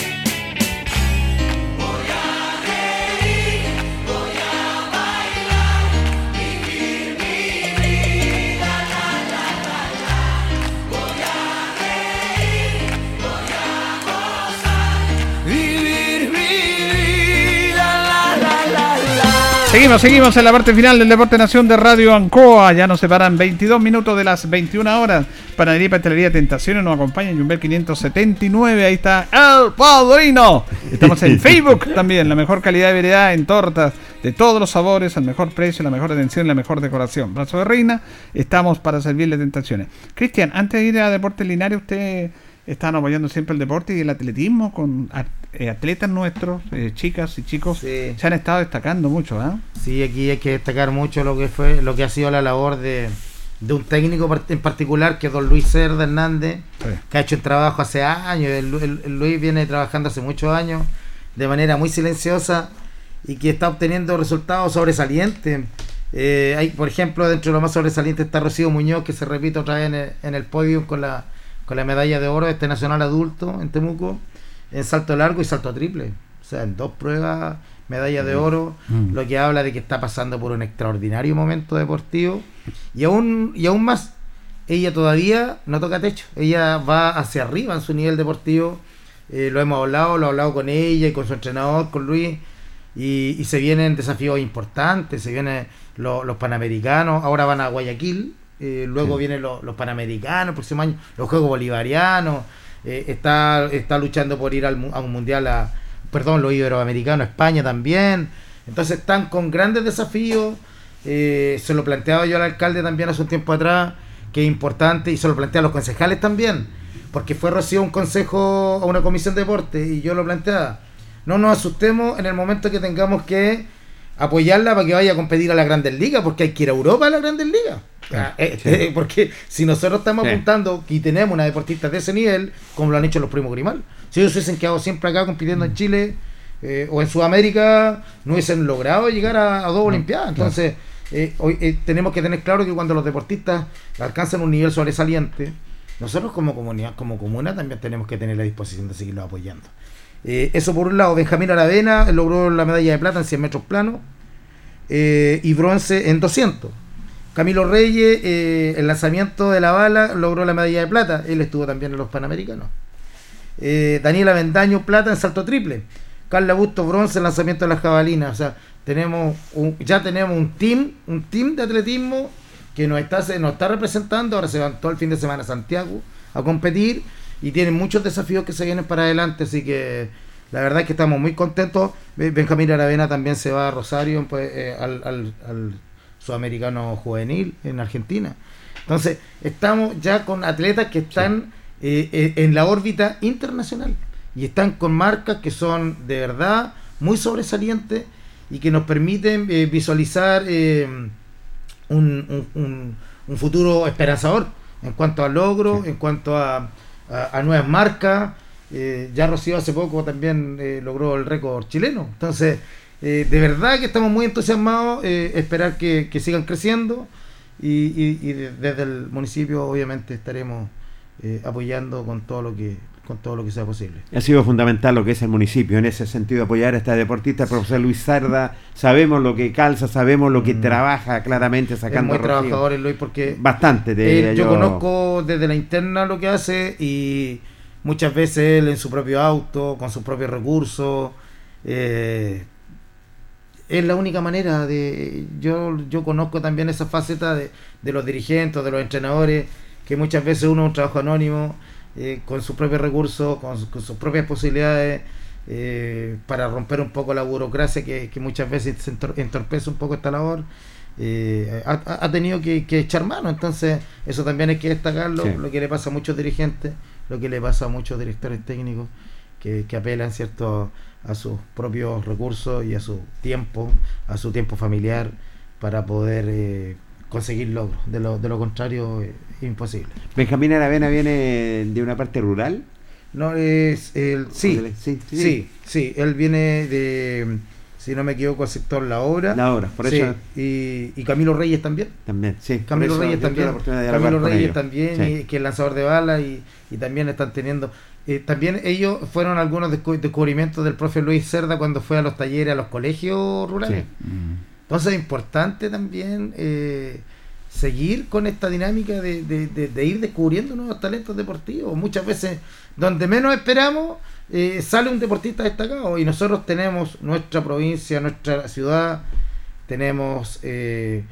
[SPEAKER 1] Seguimos, seguimos en la parte final del Deporte Nación de Radio Ancoa. Ya nos separan 22 minutos de las 21 horas. Panadería y Pastelería Tentaciones nos acompaña Jumbel 579. Ahí está El Padrino. Estamos en Facebook también. La mejor calidad de variedad en tortas de todos los sabores, al mejor precio, la mejor atención, la mejor decoración. Brazo de Reina, estamos para servirle tentaciones. Cristian, antes de ir a Deportes Linares, usted están apoyando siempre el deporte y el atletismo con eh, atletas nuestros, eh, chicas y chicos,
[SPEAKER 6] Sí.
[SPEAKER 1] se han estado destacando mucho, ¿ah?
[SPEAKER 6] Sí, aquí hay que destacar mucho lo que fue, lo que ha sido la labor de, de un técnico en particular, que es don Luis Cerda Hernández,
[SPEAKER 1] Sí.
[SPEAKER 6] que ha hecho un trabajo hace años. El, el- el Luis viene trabajando hace muchos años de manera muy silenciosa y que está obteniendo resultados sobresalientes. Eh, hay, por ejemplo, dentro de lo más sobresaliente está Rocío Muñoz, que se repite otra vez en el, en el podio con la, con la medalla de oro de este nacional adulto en Temuco, en salto largo y salto triple. O sea, en dos pruebas, medalla de oro,
[SPEAKER 1] Mm.
[SPEAKER 6] lo que habla de que está pasando por un extraordinario momento deportivo. Y aún, y aún más, ella todavía no toca techo, ella va hacia arriba en su nivel deportivo. Eh, lo hemos hablado, lo he hablado con ella y con su entrenador, con Luis. Y, y se vienen desafíos importantes, se vienen lo- los panamericanos, ahora van a Guayaquil, eh, luego vienen los, los panamericanos, el próximo año los Juegos Bolivarianos, eh, está, está luchando por ir al, a un mundial, a, perdón, los iberoamericanos, España también. Entonces están con grandes desafíos, eh, se lo planteaba yo al alcalde también hace un tiempo atrás, que es importante, y se lo plantea a los concejales también, porque fue recibido un consejo a una comisión de deporte y yo lo planteaba. No nos asustemos en el momento que tengamos que apoyarla para que vaya a competir a la Grandes Ligas, porque hay que ir a Europa a la Grandes Ligas. Ah, eh, eh, porque si nosotros estamos
[SPEAKER 1] Sí.
[SPEAKER 6] apuntando y tenemos una deportista de ese nivel, como lo han hecho los primos Grimal, si ellos hubiesen quedado siempre acá compitiendo en Chile eh, o en Sudamérica, no hubiesen logrado llegar a, a dos Olimpiadas. Entonces, eh, hoy, tenemos que tener claro que cuando los deportistas alcanzan un nivel sobresaliente, nosotros como comunidad, como comuna, también tenemos que tener la disposición de seguirlos apoyando. Eh, eso por un lado, Benjamín Aravena logró la medalla de plata en 100 metros planos eh, y bronce en 200. Camilo Reyes, eh, el lanzamiento de la bala, logró la medalla de plata. Él estuvo también en los Panamericanos. Daniela Vendaño, plata en salto triple. Carla Busto, bronce en lanzamiento de las jabalinas. O sea, tenemos un- ya tenemos un team, un team de atletismo que nos está, nos está representando. Ahora se van todo el fin de semana a Santiago a competir y tienen muchos desafíos que se vienen para adelante. Así que la verdad es que estamos muy contentos. Be- Benjamín Aravena también se va a Rosario pues, eh, al, al- al sudamericano juvenil en Argentina. Entonces, estamos ya con atletas que están eh, eh, en la órbita internacional y están con marcas que son de verdad muy sobresalientes y que nos permiten eh, visualizar un, un- un- un futuro esperanzador en cuanto a logros, en cuanto a, a- nuevas marcas. Eh, ya Rocío hace poco también eh, logró el récord chileno. Entonces, eh, de verdad que estamos muy entusiasmados, esperar que, que sigan creciendo y, y- y de- desde el municipio obviamente estaremos apoyando con todo lo que con todo lo que sea posible.
[SPEAKER 2] Ha sido fundamental lo que es el municipio en ese sentido, apoyar a esta deportista, el profesor Luis Sarda. Sabemos lo que calza, sabemos lo que
[SPEAKER 6] Mm.
[SPEAKER 2] trabaja claramente
[SPEAKER 6] Es
[SPEAKER 2] sacando
[SPEAKER 6] muy
[SPEAKER 2] rocío.
[SPEAKER 6] trabajador Luis porque
[SPEAKER 2] Bastante, te
[SPEAKER 6] yo, conozco desde la interna lo que hace y muchas veces él en su propio auto, con sus propios recursos. eh, es la única manera de. Yo, yo conozco también esa faceta de, de los dirigentes, de los entrenadores, que muchas veces uno es un trabajo anónimo, eh, con sus propios recursos, con, su- con sus propias posibilidades. eh, para romper un poco la burocracia que, que muchas veces se entor- entorpece un poco esta labor eh, ha, tenido que, que echar mano. Entonces, eso también hay que destacarlo.
[SPEAKER 2] Sí.
[SPEAKER 6] Lo que le pasa a muchos dirigentes, lo que le pasa a muchos directores técnicos que, que apelan cierto a sus propios recursos y a su tiempo, a su tiempo familiar para poder eh, conseguir logros. De lo, de lo contrario, eh, imposible.
[SPEAKER 2] Benjamín Aravena viene de una parte rural.
[SPEAKER 6] No es el sí,
[SPEAKER 2] Sí, sí,
[SPEAKER 6] sí, sí, él viene de si no me equivoco, el sector La Obra.
[SPEAKER 2] La Obra, por
[SPEAKER 6] Sí,
[SPEAKER 2] eso-
[SPEAKER 6] Y, y Camilo Reyes también.
[SPEAKER 2] También, sí.
[SPEAKER 6] Camilo Reyes también. Camilo Reyes también,
[SPEAKER 2] Sí.
[SPEAKER 6] y, que es lanzador de balas y, y también están teniendo. eh, también ellos fueron algunos descu- descubrimientos del profe Luis Cerda cuando fue a los talleres, a los colegios rurales.
[SPEAKER 2] Sí.
[SPEAKER 6] Entonces es importante también eh, seguir con esta dinámica de, de- de- de ir descubriendo nuevos talentos deportivos. Muchas veces, donde menos esperamos, eh, sale un deportista destacado y nosotros tenemos nuestra provincia, nuestra ciudad, tenemos eh,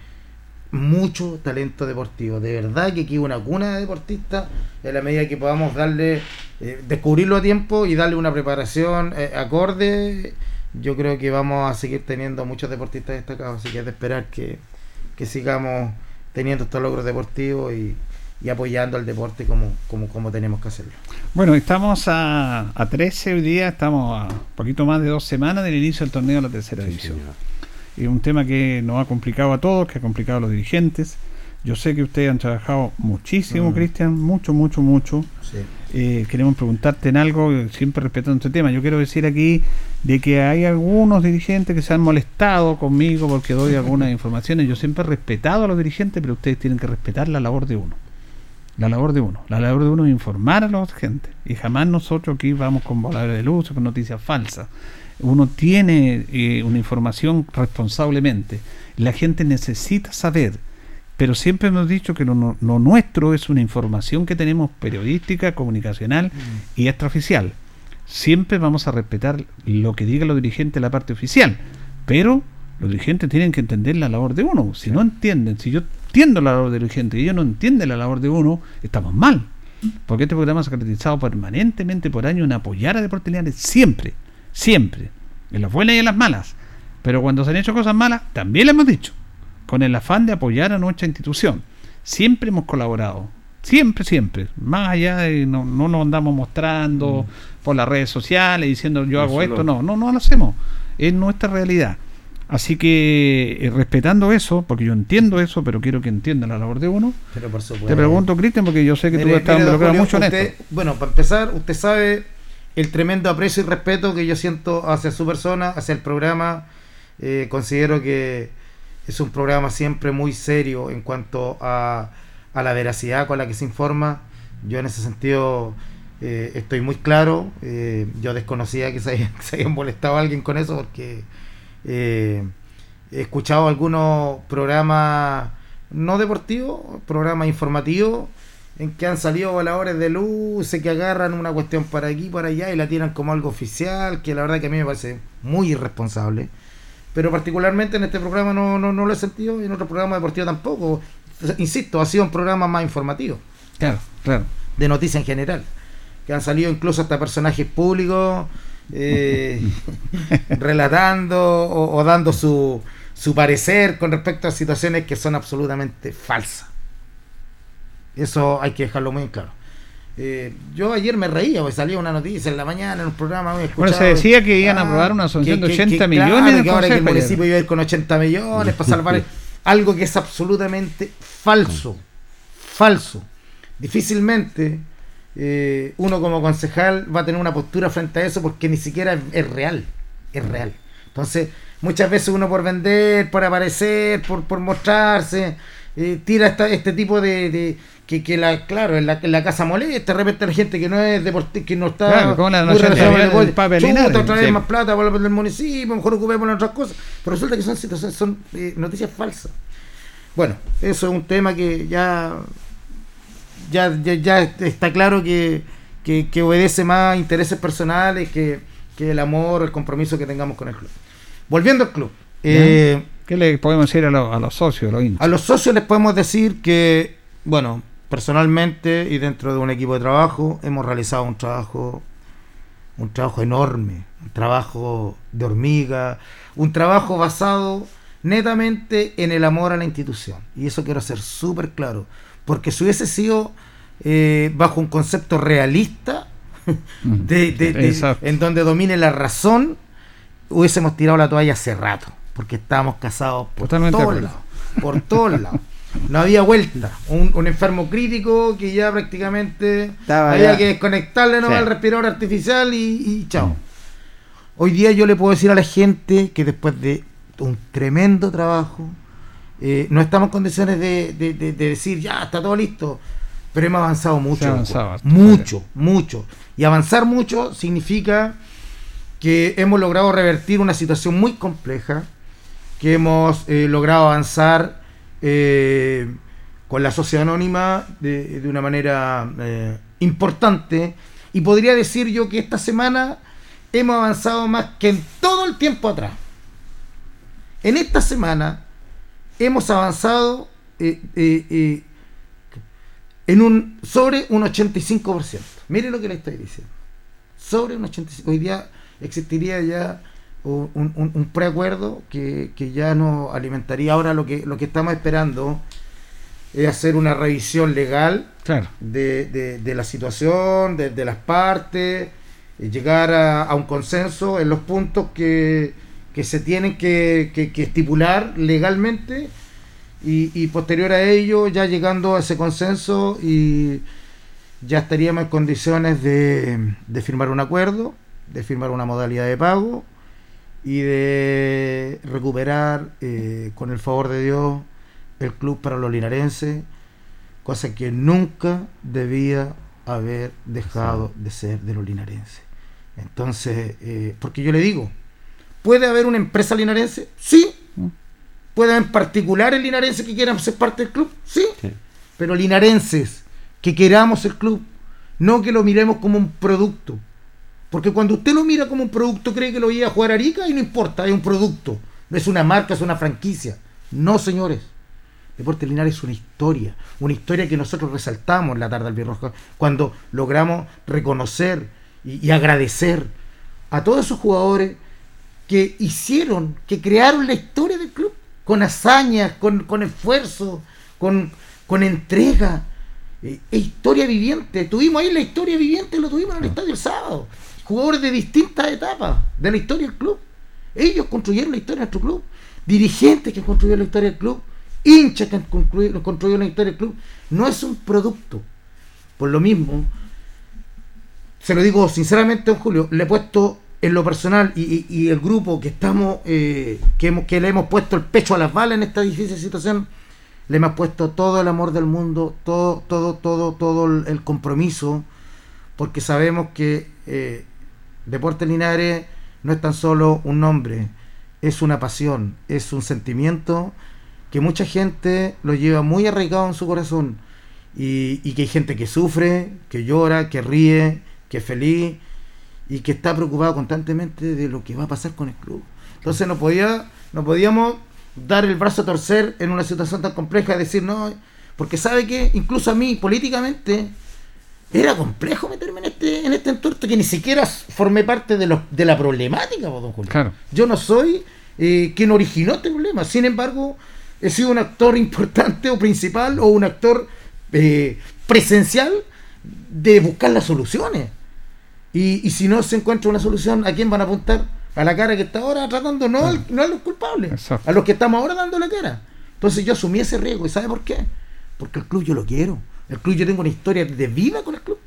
[SPEAKER 6] mucho talento deportivo. De verdad que aquí una cuna de deportistas en la medida que podamos darle, eh, descubrirlo a tiempo y darle una preparación eh, acorde. Yo creo que vamos a seguir teniendo muchos deportistas destacados, así que es de esperar que, que sigamos teniendo estos logros deportivos y, y apoyando al deporte como, como, como tenemos que hacerlo.
[SPEAKER 1] Bueno, estamos a, a 13 hoy día, estamos a poquito más de dos semanas del inicio del torneo de la tercera división. Es un tema que nos ha complicado a todos, que ha complicado a los dirigentes. Yo sé que ustedes han trabajado muchísimo,
[SPEAKER 6] Mm.
[SPEAKER 1] Cristian, mucho, mucho, mucho.
[SPEAKER 6] Sí.
[SPEAKER 1] Eh, queremos preguntarte en algo, siempre respetando este tema. Yo quiero decir aquí de que hay algunos dirigentes que se han molestado conmigo porque doy algunas informaciones. Yo siempre he respetado a los dirigentes, pero ustedes tienen que respetar la labor de uno. La labor de uno. La labor de uno es informar a la gente. Y jamás nosotros aquí vamos con voladores de luz o con noticias falsas. Uno tiene eh, una información responsablemente. La gente necesita saber. Pero siempre hemos dicho que lo, nuestro es una información que tenemos periodística, comunicacional y extraoficial. Siempre vamos a respetar lo que diga los dirigentes la parte oficial. Pero los dirigentes tienen que entender la labor de uno. Si no entienden, si yo entiendo la labor del dirigente y ellos no entienden la labor de uno, estamos mal. Porque este programa se ha caracterizado permanentemente por años en apoyar a Deportes siempre, siempre, en las buenas y en las malas. Pero cuando se han hecho cosas malas, también le hemos dicho, con el afán de apoyar a nuestra institución. Siempre hemos colaborado, siempre, siempre. Más allá de no, no nos andamos mostrando por las redes sociales diciendo yo hago esto, no, no, no lo hacemos. Es nuestra realidad. Así que eh, respetando eso, porque yo entiendo eso, pero quiero que entiendan la labor de uno.
[SPEAKER 6] Pero por supuesto.
[SPEAKER 1] Te pregunto, Cristian, porque yo sé que tú estás involucrado mucho en
[SPEAKER 6] usted-
[SPEAKER 1] esto.
[SPEAKER 6] Bueno, para empezar, usted sabe el tremendo aprecio y respeto que yo siento hacia su persona, hacia el programa. Eh, considero que es un programa siempre muy serio en cuanto a, a la veracidad con la que se informa. Yo en ese sentido eh, estoy muy claro. Eh, yo desconocía que se haya, molestado a alguien con eso porque eh, he escuchado algunos programas no deportivos, programas informativos en que han salido voladores de luces que agarran una cuestión para aquí para allá y la tiran como algo oficial, que la verdad que a mí me parece muy irresponsable. Pero particularmente en este programa no, no, no lo he sentido y en otro programa deportivo tampoco. Insisto, ha sido un programa más informativo
[SPEAKER 1] Claro, claro.
[SPEAKER 6] de noticia en general. Que han salido incluso hasta personajes públicos eh, relatando o, o dando su, su parecer con respecto a situaciones que son absolutamente falsas. Eso hay que dejarlo muy claro. Eh, yo ayer me reía, porque salía una noticia en la mañana en un programa. muy
[SPEAKER 1] Bueno, se decía que iban a
[SPEAKER 6] ah,
[SPEAKER 1] aprobar una
[SPEAKER 6] que-
[SPEAKER 1] de
[SPEAKER 6] que-
[SPEAKER 1] 80
[SPEAKER 6] que,
[SPEAKER 1] millones
[SPEAKER 6] claro, que ahora que el municipio iba a ir con 80 millones para salvar algo que es absolutamente falso. Falso. Difícilmente eh, uno como concejal va a tener una postura frente a eso porque ni siquiera es, es real. Es real. Entonces, muchas veces uno por vender, por aparecer, por, por mostrarse, eh, tira esta- este tipo de, de- que, que la, claro, en la, la casa molesta, de repente la gente que no es deportista, que no está
[SPEAKER 1] Claro, la
[SPEAKER 6] con
[SPEAKER 1] Pape
[SPEAKER 6] chuta,
[SPEAKER 1] Linares.
[SPEAKER 6] otra vez
[SPEAKER 1] Sí.
[SPEAKER 6] más plata para el municipio, mejor ocupemos otras cosas. Pero resulta que son situaciones, son eh, noticias falsas. Bueno, eso es un tema que ya ya, ya, ya está claro que, que, que obedece más intereses personales que, que el amor, el compromiso que tengamos con el club. Volviendo al club. eh,
[SPEAKER 1] ¿Qué le podemos decir a, los- a los socios, a los hinchas?
[SPEAKER 6] a los socios les podemos decir que, bueno, personalmente y dentro de un equipo de trabajo hemos realizado un trabajo, un trabajo enorme, un trabajo de hormiga, un trabajo basado netamente en el amor a la institución. Y eso quiero ser súper claro, porque si hubiese sido eh, bajo un concepto realista, de- de- de-
[SPEAKER 1] Exacto.
[SPEAKER 6] en donde domine la razón, hubiésemos tirado la toalla hace rato, porque estábamos casados por
[SPEAKER 1] Totalmente
[SPEAKER 6] todos lados, por todos lados. No había vuelta. Un, un enfermo crítico que ya prácticamente
[SPEAKER 2] Estaba
[SPEAKER 6] había
[SPEAKER 2] ya.
[SPEAKER 6] que desconectarle nomás
[SPEAKER 2] Sí.
[SPEAKER 6] el respirador artificial y, y chao. Hoy día yo le puedo decir a la gente que después de un tremendo trabajo, eh, no estamos en condiciones de, de- de- de decir ya está todo listo, pero hemos avanzado mucho.
[SPEAKER 1] Avanzado
[SPEAKER 6] mucho, mucho. Y avanzar mucho significa que hemos logrado revertir una situación muy compleja, que hemos eh, logrado avanzar eh, con la sociedad anónima de, de una manera eh, importante. Y podría decir yo que esta semana hemos avanzado más que en todo el tiempo atrás. En esta semana hemos avanzado eh, en un sobre un 85%. Mire lo que le estoy diciendo. Sobre un 85%. Hoy día existiría ya un, un- un preacuerdo que, que ya nos alimentaría. Ahora lo que, lo que estamos esperando es hacer una revisión legal
[SPEAKER 1] Claro.
[SPEAKER 6] de, de- de la situación, de, de las partes, eh, llegar a, a un consenso en los puntos que, que se tienen que, que- que estipular legalmente y, y posterior a ello ya llegando a ese consenso y ya estaríamos en condiciones de, de firmar un acuerdo, de firmar una modalidad de pago y de recuperar eh, con el favor de Dios el club para los linarenses, cosa que nunca debía haber dejado de ser de los linarenses. Entonces, eh, porque yo le digo, ¿puede haber una empresa linarense? Sí. ¿Puede haber particulares linarenses que quieran ser parte del club? Sí.
[SPEAKER 2] Sí.
[SPEAKER 6] Pero linarenses que queramos el club, no que lo miremos como un producto. Porque cuando usted lo mira como un producto, cree que lo iba a jugar a Arica y no importa, es un producto. No es una marca, es una franquicia. No, señores. Deporte Linares es una historia, una historia que nosotros resaltamos en la tarde albirroja cuando logramos reconocer y, y agradecer a todos esos jugadores que hicieron, que crearon la historia del club con hazañas, con, con esfuerzo, con, con entrega. Eh, historia viviente. Tuvimos ahí la historia viviente, lo tuvimos en el estadio el sábado. Jugadores de distintas etapas de la historia del club. Ellos construyeron la historia de nuestro club. Dirigentes que construyeron la historia del club. Hinchas que construido, construyeron la historia del club. No es un producto. Por lo mismo, se lo digo sinceramente, don Julio, le he puesto en lo personal y, el grupo que estamos, eh, que, hemos, que le hemos puesto el pecho a las balas en esta difícil situación, le hemos puesto todo el amor del mundo, todo, todo, todo, todo el compromiso, porque sabemos que eh, Deportes Linares no es tan solo un nombre, es una pasión, es un sentimiento que mucha gente lo lleva muy arraigado en su corazón y, y que hay gente que sufre, que llora, que ríe, que es feliz y que está preocupado constantemente de lo que va a pasar con el club. Entonces no podía, no podíamos dar el brazo a torcer en una situación tan compleja y decir no, porque sabe que incluso a mí políticamente era complejo meterme en este, en este entuerto que ni siquiera formé parte de, los, de la problemática, don Julio.
[SPEAKER 1] Claro.
[SPEAKER 6] Yo no soy eh, quien originó este problema. Sin embargo, he sido un actor importante o principal o un actor eh, presencial de buscar las soluciones. Y, y si no se encuentra una solución, ¿a quién van a apuntar? A la cara que está ahora tratando, no, al- no a los culpables,
[SPEAKER 1] Exacto.
[SPEAKER 6] a los que estamos ahora dando la cara. Entonces yo asumí ese riesgo. ¿Y sabe por qué? Porque el club yo lo quiero. El club yo tengo una historia de vida con el club.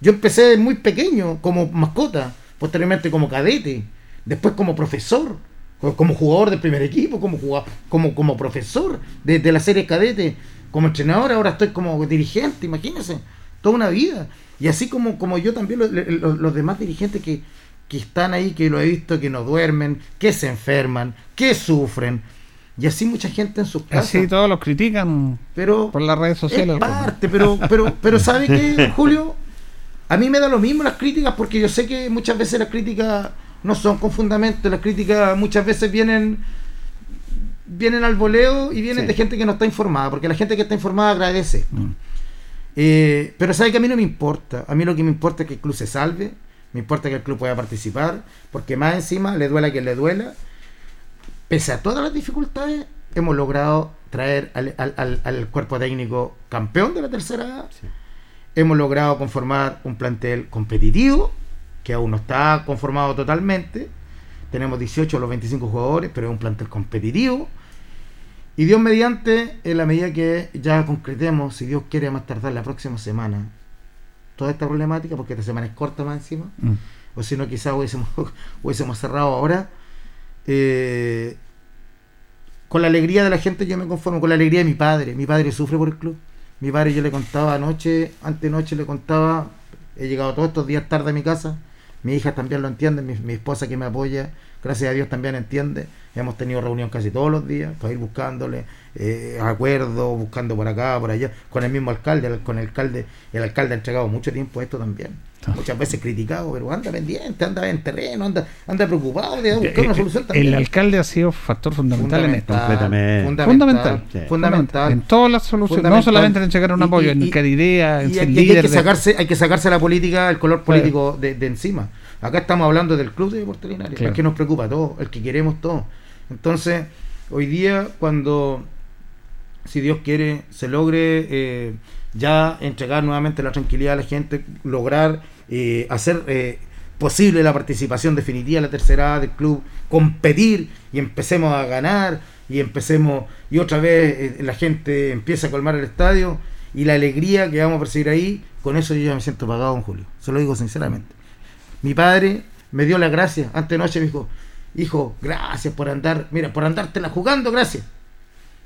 [SPEAKER 6] Yo empecé muy pequeño como mascota, posteriormente como cadete, después como profesor, co- como jugador del primer equipo, como jugador, como, como profesor de, la serie cadete. como entrenador, ahora estoy como dirigente, imagínense, toda una vida. Y así como, como yo también, lo- lo- los demás dirigentes que, que están ahí, que lo he visto, que no duermen, que se enferman, que sufren. Y así mucha gente en sus casas.
[SPEAKER 1] Así todos los critican
[SPEAKER 6] pero
[SPEAKER 1] por las redes sociales.
[SPEAKER 6] es parte, pero, pero, pero ¿sabe qué, Julio? A mí me da lo mismo las críticas porque yo sé que muchas veces las críticas no son con fundamento, las críticas muchas veces vienen vienen al voleo y vienen
[SPEAKER 2] Sí.
[SPEAKER 6] de gente que no está informada, porque la gente que está informada agradece.
[SPEAKER 1] Mm.
[SPEAKER 6] Eh, pero sabe que a mí no me importa, a mí lo que me importa es que el club se salve, me importa que el club pueda participar, porque más encima le duela que le duela, pese a todas las dificultades, hemos logrado traer al, al- al- al cuerpo técnico campeón de la tercera A. Hemos logrado conformar un plantel competitivo, que aún no está conformado totalmente. Tenemos 18 de los 25 jugadores, pero es un plantel competitivo. Y Dios mediante, en la medida que ya concretemos, si Dios quiere más tardar la próxima semana, toda esta problemática, porque esta semana es corta más encima,
[SPEAKER 1] Mm.
[SPEAKER 6] o si no quizás hubiésemos, hubiésemos cerrado ahora. Eh, con la alegría de la gente yo me conformo, con la alegría de mi padre. Mi padre sufre por el club. Mi padre yo le contaba anoche, antenoche le contaba, he llegado todos estos días tarde a mi casa. Mi hija también lo entiende, mi, mi esposa que me apoya, gracias a Dios también entiende. Hemos tenido reunión casi todos los días para ir buscándole eh, acuerdos, buscando por acá, por allá, con el mismo alcalde, con el alcalde, el alcalde ha entregado mucho tiempo a esto también. Muchas veces criticado, pero anda pendiente, anda en terreno, anda, anda preocupado de buscar una solución
[SPEAKER 1] Eh,
[SPEAKER 6] también.
[SPEAKER 1] El alcalde ha sido factor fundamental, en esto.
[SPEAKER 2] Completamente.
[SPEAKER 6] Fundamental.
[SPEAKER 1] Fundamental.
[SPEAKER 2] Sí.
[SPEAKER 6] Fundamental.
[SPEAKER 1] En todas las soluciones, no
[SPEAKER 6] Fundamental.
[SPEAKER 1] solamente en entregar un
[SPEAKER 6] Y-
[SPEAKER 1] apoyo,
[SPEAKER 6] y-
[SPEAKER 1] en ideas, en
[SPEAKER 6] Y
[SPEAKER 1] ser
[SPEAKER 6] hay que
[SPEAKER 1] de-
[SPEAKER 6] sacarse, hay que sacarse la política, el color político de, de encima. Acá estamos hablando del club de Deportes Linares,
[SPEAKER 1] Claro.
[SPEAKER 6] el que nos preocupa a todos, el que queremos todos. Entonces, hoy día, cuando, si Dios quiere, se logre eh, ya entregar nuevamente la tranquilidad a la gente, lograr eh, hacer eh, posible la participación definitiva en la tercera A del club, competir y empecemos a ganar y empecemos y otra vez eh, la gente empieza a colmar el estadio y la alegría que vamos a percibir ahí, con eso yo ya me siento pagado, don Julio. Se lo digo sinceramente. Mi padre me dio la gracia. Antes de noche me dijo, hijo, gracias por andar, mira, por andártela jugando, gracias.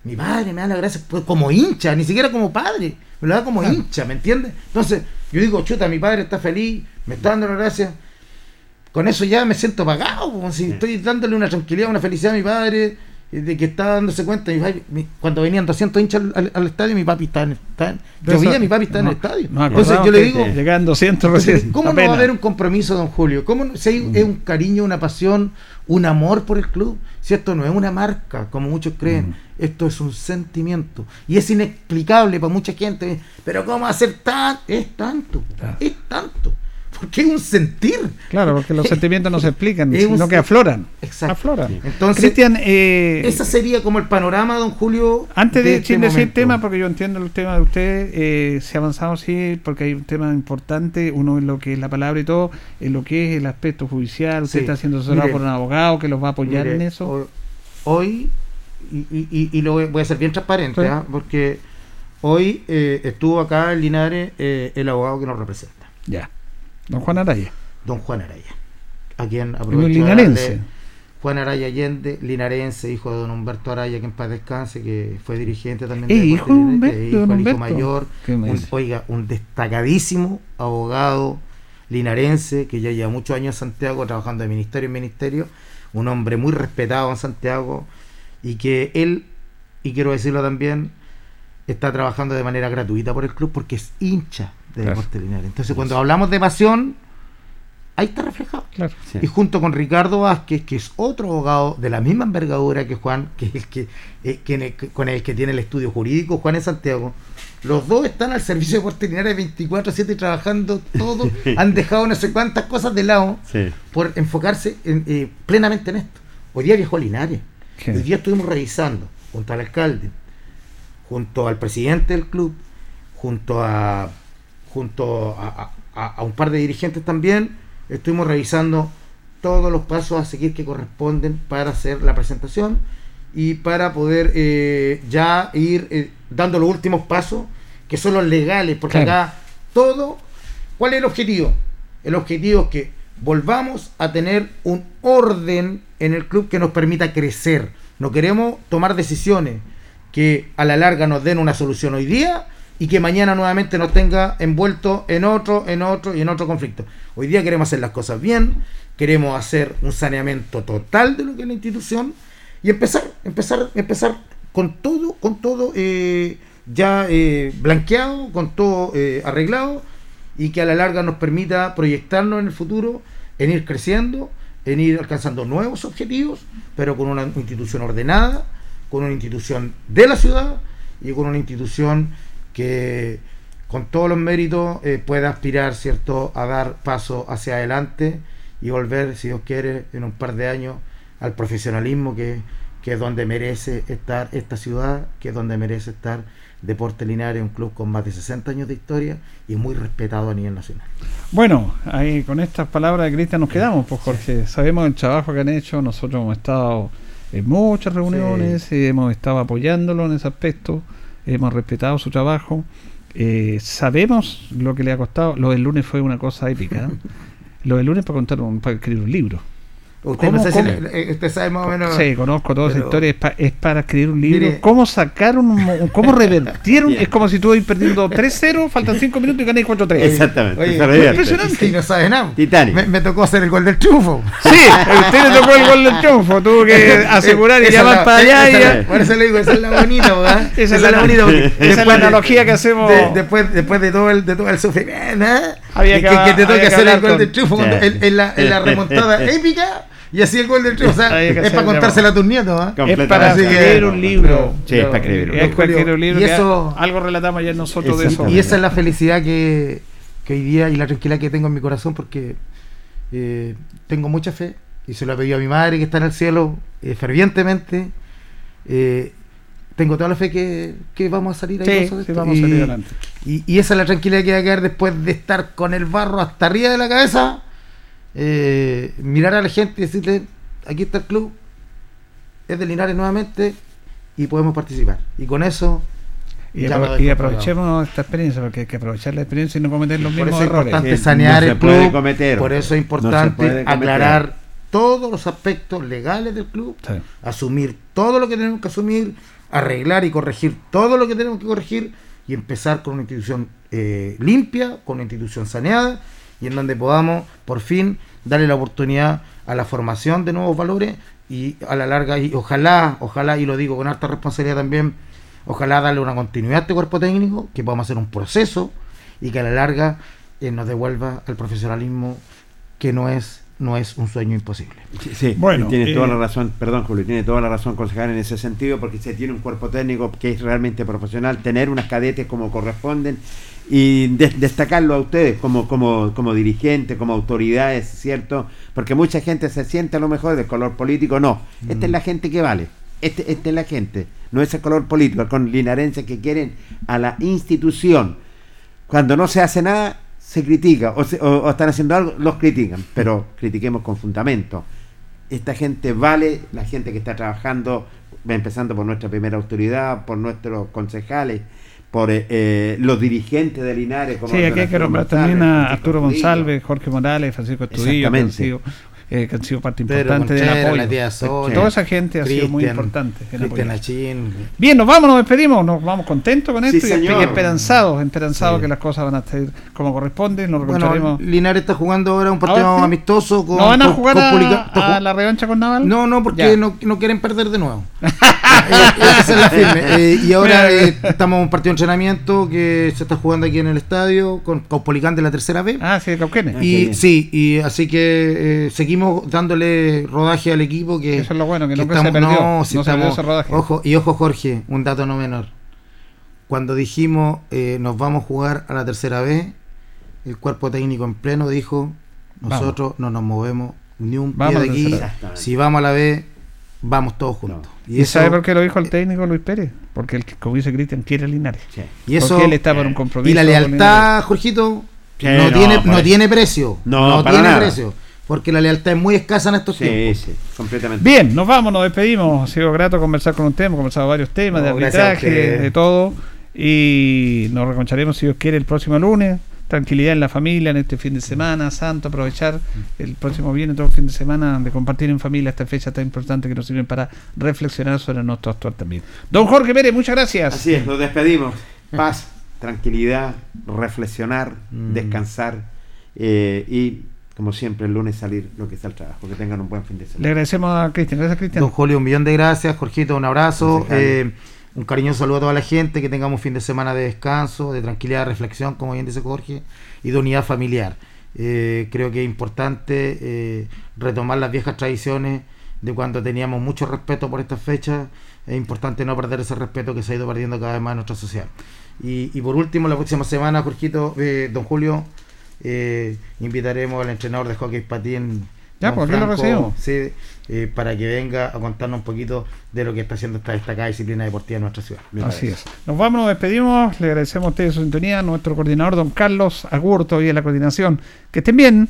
[SPEAKER 6] Mi padre me da la gracia pues, como hincha, ni siquiera como padre, me lo da como hincha, ¿me entiendes? Entonces, yo digo, chuta, mi padre está feliz, me está dando la gracia. Con eso ya me siento pagado, como si estoy dándole una tranquilidad, una felicidad a mi padre, de que está dándose cuenta. Mi padre- mi- cuando venían 200 hinchas al, al- al estadio, mi papi está en, en-
[SPEAKER 1] De
[SPEAKER 6] yo vi a mi papi está en el estadio.
[SPEAKER 1] no
[SPEAKER 6] Entonces yo le digo,
[SPEAKER 1] Llegaban 200
[SPEAKER 6] entonces,
[SPEAKER 1] recién.
[SPEAKER 6] ¿Cómo no va a haber un compromiso, don Julio? ¿Cómo no- si hay es un cariño, una pasión, un amor por el club? Si esto no es una marca, como muchos creen, esto es un sentimiento. Y es inexplicable para mucha gente. Pero ¿cómo hacer tan? Es tanto,
[SPEAKER 1] Claro.
[SPEAKER 6] es tanto. Porque es un sentir.
[SPEAKER 1] Claro, porque los sentimientos no se explican,
[SPEAKER 6] Es
[SPEAKER 1] sino que afloran.
[SPEAKER 6] Exacto.
[SPEAKER 1] Afloran.
[SPEAKER 6] Entonces,
[SPEAKER 1] Cristian, eh,
[SPEAKER 6] ese sería como el panorama, don Julio.
[SPEAKER 1] Antes de,
[SPEAKER 6] este
[SPEAKER 1] sin decir tema, porque yo entiendo el tema de usted, eh, se ha avanzado sí, porque hay un tema importante, uno en lo que es la palabra y todo, en lo que es el aspecto judicial, usted
[SPEAKER 6] Sí.
[SPEAKER 1] está siendo asesorado
[SPEAKER 6] Mire,
[SPEAKER 1] por un abogado que los va a apoyar
[SPEAKER 6] Mire,
[SPEAKER 1] en eso.
[SPEAKER 6] ho- Hoy, y, y- y- lo voy- a ser bien transparente,
[SPEAKER 1] Sí.
[SPEAKER 6] ¿ah? porque hoy eh, estuvo acá en Linares eh, el abogado que nos representa,
[SPEAKER 1] Ya. Don Juan Araya.
[SPEAKER 6] don Juan Araya, a quien de
[SPEAKER 1] linarense.
[SPEAKER 6] Juan Araya Allende, linarense, hijo de don Humberto Araya, que en paz descanse, que fue dirigente también de
[SPEAKER 1] hijo de Humberto,
[SPEAKER 6] eh, hijo, mayor, oiga, un destacadísimo abogado linarense que ya lleva muchos años en Santiago trabajando de ministerio en ministerio, un hombre muy respetado en Santiago y que él, y quiero decirlo también, está trabajando de manera gratuita por el club porque es hincha de
[SPEAKER 1] Claro.
[SPEAKER 6] Deportes Linares. Entonces cuando hablamos de pasión, ahí está reflejado.
[SPEAKER 1] Claro.
[SPEAKER 2] Sí.
[SPEAKER 6] Y junto con Ricardo Vázquez, que es otro abogado de la misma envergadura que Juan, que es el que, eh, que en el- con el que tiene el estudio jurídico, Juan en Santiago, los dos están al servicio de Deportes Linares 24-7 trabajando todo, han dejado no sé cuántas cosas de lado
[SPEAKER 2] Sí.
[SPEAKER 6] por enfocarse en, eh, plenamente en esto. Hoy día viajó a Linares.
[SPEAKER 1] Qué
[SPEAKER 6] Hoy día estuvimos revisando junto al alcalde, junto al presidente del club, junto a junto a, a- a un par de dirigentes también, estuvimos revisando todos los pasos a seguir que corresponden para hacer la presentación y para poder eh, ya ir eh, dando los últimos pasos que son los legales, porque
[SPEAKER 1] Claro.
[SPEAKER 6] acá todo, ¿cuál es el objetivo? El objetivo es que volvamos a tener un orden en el club que nos permita crecer. No queremos tomar decisiones, que a la larga nos den una solución hoy día y que mañana nuevamente nos tenga envuelto en otro, en otro y en otro conflicto. Hoy día queremos hacer las cosas bien, queremos hacer un saneamiento total de lo que es la institución y empezar, empezar, empezar con todo, con todo eh, ya eh, blanqueado, con todo eh, arreglado y que a la larga nos permita proyectarnos en el futuro, en ir creciendo, en ir alcanzando nuevos objetivos, pero con una institución ordenada, con una institución de la ciudad y con una institución que con todos los méritos eh, pueda aspirar cierto a dar paso hacia adelante y volver, si Dios quiere, en un par de años al profesionalismo que, que es donde merece estar esta ciudad, que es donde merece estar Deporte Linares, un club con más de 60 años de historia y muy respetado a nivel nacional.
[SPEAKER 1] Bueno, ahí con estas palabras de Cristian nos quedamos, pues Jorge. Sabemos el trabajo que han hecho, nosotros hemos estado en muchas reuniones, eh, hemos estado apoyándolo en ese aspecto, hemos respetado su trabajo. Eh, sabemos lo que le ha costado. Lo del lunes fue una cosa épica. ¿eh? lo del lunes para contar un, para escribir un libro.
[SPEAKER 6] Usted,
[SPEAKER 1] ¿Cómo-
[SPEAKER 6] no sé si le- eh, usted sabe más o menos.
[SPEAKER 1] Sí, conozco toda esa
[SPEAKER 6] pero-
[SPEAKER 1] historia. Es, pa- es para escribir un libro.
[SPEAKER 6] Mire-
[SPEAKER 1] ¿Cómo sacaron cómo revertieron? es como si tú ibas perdiendo 3-0, faltan 5 minutos y gané 4-3.
[SPEAKER 2] Exactamente.
[SPEAKER 6] Oye,
[SPEAKER 2] revierte.
[SPEAKER 1] impresionante.
[SPEAKER 6] Y no sabe nada.
[SPEAKER 2] Titanic.
[SPEAKER 6] Me, me tocó hacer el gol del triunfo.
[SPEAKER 1] Sí, a usted le tocó el gol del triunfo. Tuvo que asegurar y
[SPEAKER 6] Esa
[SPEAKER 1] llamar
[SPEAKER 6] es la-
[SPEAKER 1] para allá. y
[SPEAKER 6] esa-
[SPEAKER 1] ya-
[SPEAKER 6] Por eso le digo, esa es la bonita, ¿verdad?
[SPEAKER 1] Esa es la-
[SPEAKER 6] bonita. porque
[SPEAKER 1] esa es la
[SPEAKER 6] después de-
[SPEAKER 1] analogía que hacemos.
[SPEAKER 6] de- después, después de todo el, de todo el sufrimiento, ¿eh?
[SPEAKER 1] Había
[SPEAKER 6] que,
[SPEAKER 1] que-
[SPEAKER 6] que, que te
[SPEAKER 1] que
[SPEAKER 6] hacer el gol
[SPEAKER 1] con-
[SPEAKER 6] del triunfo cuando- en, en la, en la remontada épica y así el gol del triunfo. O sea, es para contársela a tus nietos, ¿ah?
[SPEAKER 1] Es para escribir un libro.
[SPEAKER 2] Sí, es para escribir un
[SPEAKER 1] Es
[SPEAKER 2] libro.
[SPEAKER 1] para escribir un libro.
[SPEAKER 6] Y eso-
[SPEAKER 1] algo relatamos ayer nosotros de eso.
[SPEAKER 6] Y esa es la felicidad que, que hoy día y la tranquilidad que tengo en mi corazón porque eh, tengo mucha fe y se lo he pedido a mi madre que está en el cielo eh, fervientemente. Tengo toda la fe que, que vamos a salir
[SPEAKER 1] Sí,
[SPEAKER 6] airosos de
[SPEAKER 1] sí,
[SPEAKER 6] esto.
[SPEAKER 1] vamos a
[SPEAKER 6] y,
[SPEAKER 1] salir adelante.
[SPEAKER 6] y- y esa es la tranquilidad que va a quedar después de estar con el barro hasta arriba de la cabeza. eh, mirar a la gente y decirle, aquí está el club, es de Linares nuevamente y podemos participar. Y con eso...
[SPEAKER 1] Y, apro- y
[SPEAKER 6] por
[SPEAKER 1] aprovechemos esta experiencia, porque hay que aprovechar la experiencia y no cometer los
[SPEAKER 6] Por
[SPEAKER 1] mismos
[SPEAKER 6] eso es
[SPEAKER 1] errores.
[SPEAKER 6] importante sanear
[SPEAKER 2] no
[SPEAKER 6] el club.
[SPEAKER 2] cometer.
[SPEAKER 6] Por eso es importante aclarar todos los aspectos legales del club,
[SPEAKER 1] Sí.
[SPEAKER 6] asumir todo lo que tenemos que asumir, arreglar y corregir todo lo que tenemos que corregir y empezar con una institución eh, limpia, con una institución saneada y en donde podamos por fin darle la oportunidad a la formación de nuevos valores y a la larga y ojalá, ojalá y lo digo con alta responsabilidad también, ojalá darle una continuidad a este cuerpo técnico, que podamos hacer un proceso y que a la larga eh, nos devuelva al profesionalismo que no es no es un sueño imposible.
[SPEAKER 2] Sí, sí,
[SPEAKER 1] Bueno,
[SPEAKER 2] tiene
[SPEAKER 1] eh,
[SPEAKER 2] toda la razón, perdón Julio, tiene toda la razón concejal en ese sentido porque se tiene un cuerpo técnico que es realmente profesional, tener unas cadetes como corresponden y de- destacarlo a ustedes como, como, como dirigentes, como autoridades, ¿cierto? Porque mucha gente se siente a lo mejor del color político, no, esta es la gente que vale, este, esta es la gente, no es el color político, con linarenses que quieren a la institución. Cuando no se hace nada, se critica, o, se- o- o están haciendo algo, los critican, pero critiquemos con fundamento. Esta gente vale, la gente que está trabajando, empezando por nuestra primera autoridad, por nuestros concejales, por eh, eh, los dirigentes de Linares. como
[SPEAKER 1] Sí, aquí hay que nombrar también a Arturo. González, Jorge Morales, Francisco Estudillo, que han sido, eh, que han sido parte importante del
[SPEAKER 6] Contreras,
[SPEAKER 1] apoyo.
[SPEAKER 6] la Sonia,
[SPEAKER 1] Toda esa gente ha sido muy importante. en Bien, nos vamos, nos despedimos, nos vamos contentos con
[SPEAKER 2] Sí,
[SPEAKER 1] esto y esperanzados, esperanzados
[SPEAKER 6] Sí.
[SPEAKER 1] que las cosas van a estar como corresponde, nos
[SPEAKER 6] Bueno. Linares está jugando ahora un partido
[SPEAKER 1] Ahora
[SPEAKER 6] amistoso con.
[SPEAKER 1] ¿No van a
[SPEAKER 6] con-
[SPEAKER 1] jugar
[SPEAKER 6] con
[SPEAKER 1] a,
[SPEAKER 6] Publica-
[SPEAKER 1] la revancha con Naval?
[SPEAKER 6] No, no, porque no, no quieren perder de nuevo. Eh, la firme. Eh, y ahora eh, estamos en un partido de entrenamiento que se está jugando aquí en el estadio con Caupolicán de la tercera B.
[SPEAKER 1] Ah, sí, de Cauquenes.
[SPEAKER 2] Ah,
[SPEAKER 6] y
[SPEAKER 2] bien.
[SPEAKER 6] sí, y así que eh, seguimos dándole rodaje al equipo que
[SPEAKER 1] Eso es lo bueno, que nunca
[SPEAKER 6] estamos-
[SPEAKER 1] se perdió.
[SPEAKER 6] no,
[SPEAKER 1] No,
[SPEAKER 6] si
[SPEAKER 1] se perdió
[SPEAKER 6] estamos-
[SPEAKER 1] ese rodaje.
[SPEAKER 6] Ojo, y ojo Jorge, un dato no menor. Cuando dijimos eh, nos vamos a jugar a la tercera vez, el cuerpo técnico en pleno dijo, nosotros no nos movemos ni un pie de aquí.
[SPEAKER 2] vez.
[SPEAKER 6] Si vamos a la B, vamos todos juntos.
[SPEAKER 1] ¿Y sabe por qué lo dijo el técnico Luis Pérez? Porque, el, que, como dice Cristian, quiere Linares.
[SPEAKER 2] Sí.
[SPEAKER 6] y eso
[SPEAKER 1] Porque él está por un compromiso.
[SPEAKER 6] y la lealtad, Jorgito,
[SPEAKER 2] Sí,
[SPEAKER 6] no,
[SPEAKER 2] no,
[SPEAKER 6] tiene no
[SPEAKER 2] eso.
[SPEAKER 6] tiene precio.
[SPEAKER 2] No, para
[SPEAKER 6] tiene
[SPEAKER 2] nada.
[SPEAKER 6] precio, porque la lealtad es muy escasa en estos
[SPEAKER 2] Sí,
[SPEAKER 6] tiempos.
[SPEAKER 2] sí, completamente.
[SPEAKER 1] Bien, nos vamos, nos despedimos. Ha sido grato conversar con usted. Hemos conversado varios temas de
[SPEAKER 6] No,
[SPEAKER 1] arbitraje, de todo. Y nos reconcharemos, si Dios quiere, el próximo lunes. tranquilidad en la familia en este fin de semana, santo, aprovechar el próximo viernes, todo el fin de semana, de compartir en familia esta fecha tan importante que nos sirven para reflexionar sobre nuestro actuar también. Don Jorge Pérez, muchas gracias.
[SPEAKER 2] Así es, nos despedimos. Paz, tranquilidad, reflexionar,
[SPEAKER 6] Mm.
[SPEAKER 2] descansar eh, y, como siempre, el lunes salir lo que está el trabajo. Que tengan un buen fin de
[SPEAKER 1] Le
[SPEAKER 2] semana.
[SPEAKER 1] agradecemos a Cristian. Gracias, Cristian.
[SPEAKER 6] Don Julio, un millón de gracias. Jorgito, un abrazo. Eh, un cariñoso saludo a toda la gente. Que tengamos un fin de semana de descanso, de tranquilidad, de reflexión, como bien dice Jorge, y de unidad familiar. Eh, creo que es importante eh, retomar las viejas tradiciones de cuando teníamos mucho respeto por estas fechas. Es importante no perder ese respeto que se ha ido perdiendo cada vez más en nuestra sociedad. Y, y por último, la próxima semana, Jorgito, eh, don Julio, eh, invitaremos al entrenador de hockey patín.
[SPEAKER 1] Ya,
[SPEAKER 6] don
[SPEAKER 1] pues, aquí lo recibimos.
[SPEAKER 6] Sí, eh, para que venga a contarnos un poquito de lo que está haciendo esta destacada disciplina deportiva en nuestra ciudad.
[SPEAKER 1] Así es. Nos vamos, nos despedimos. Le agradecemos a ustedes su sintonía. Nuestro coordinador, don Carlos Agurto, y en la coordinación. Que estén bien.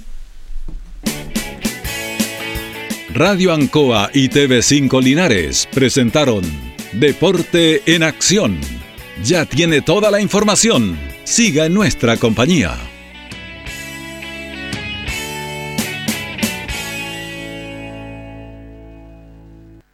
[SPEAKER 5] Radio Ancoa y TV5 Linares presentaron Deporte en Acción. Ya tiene toda la información. Siga en nuestra compañía.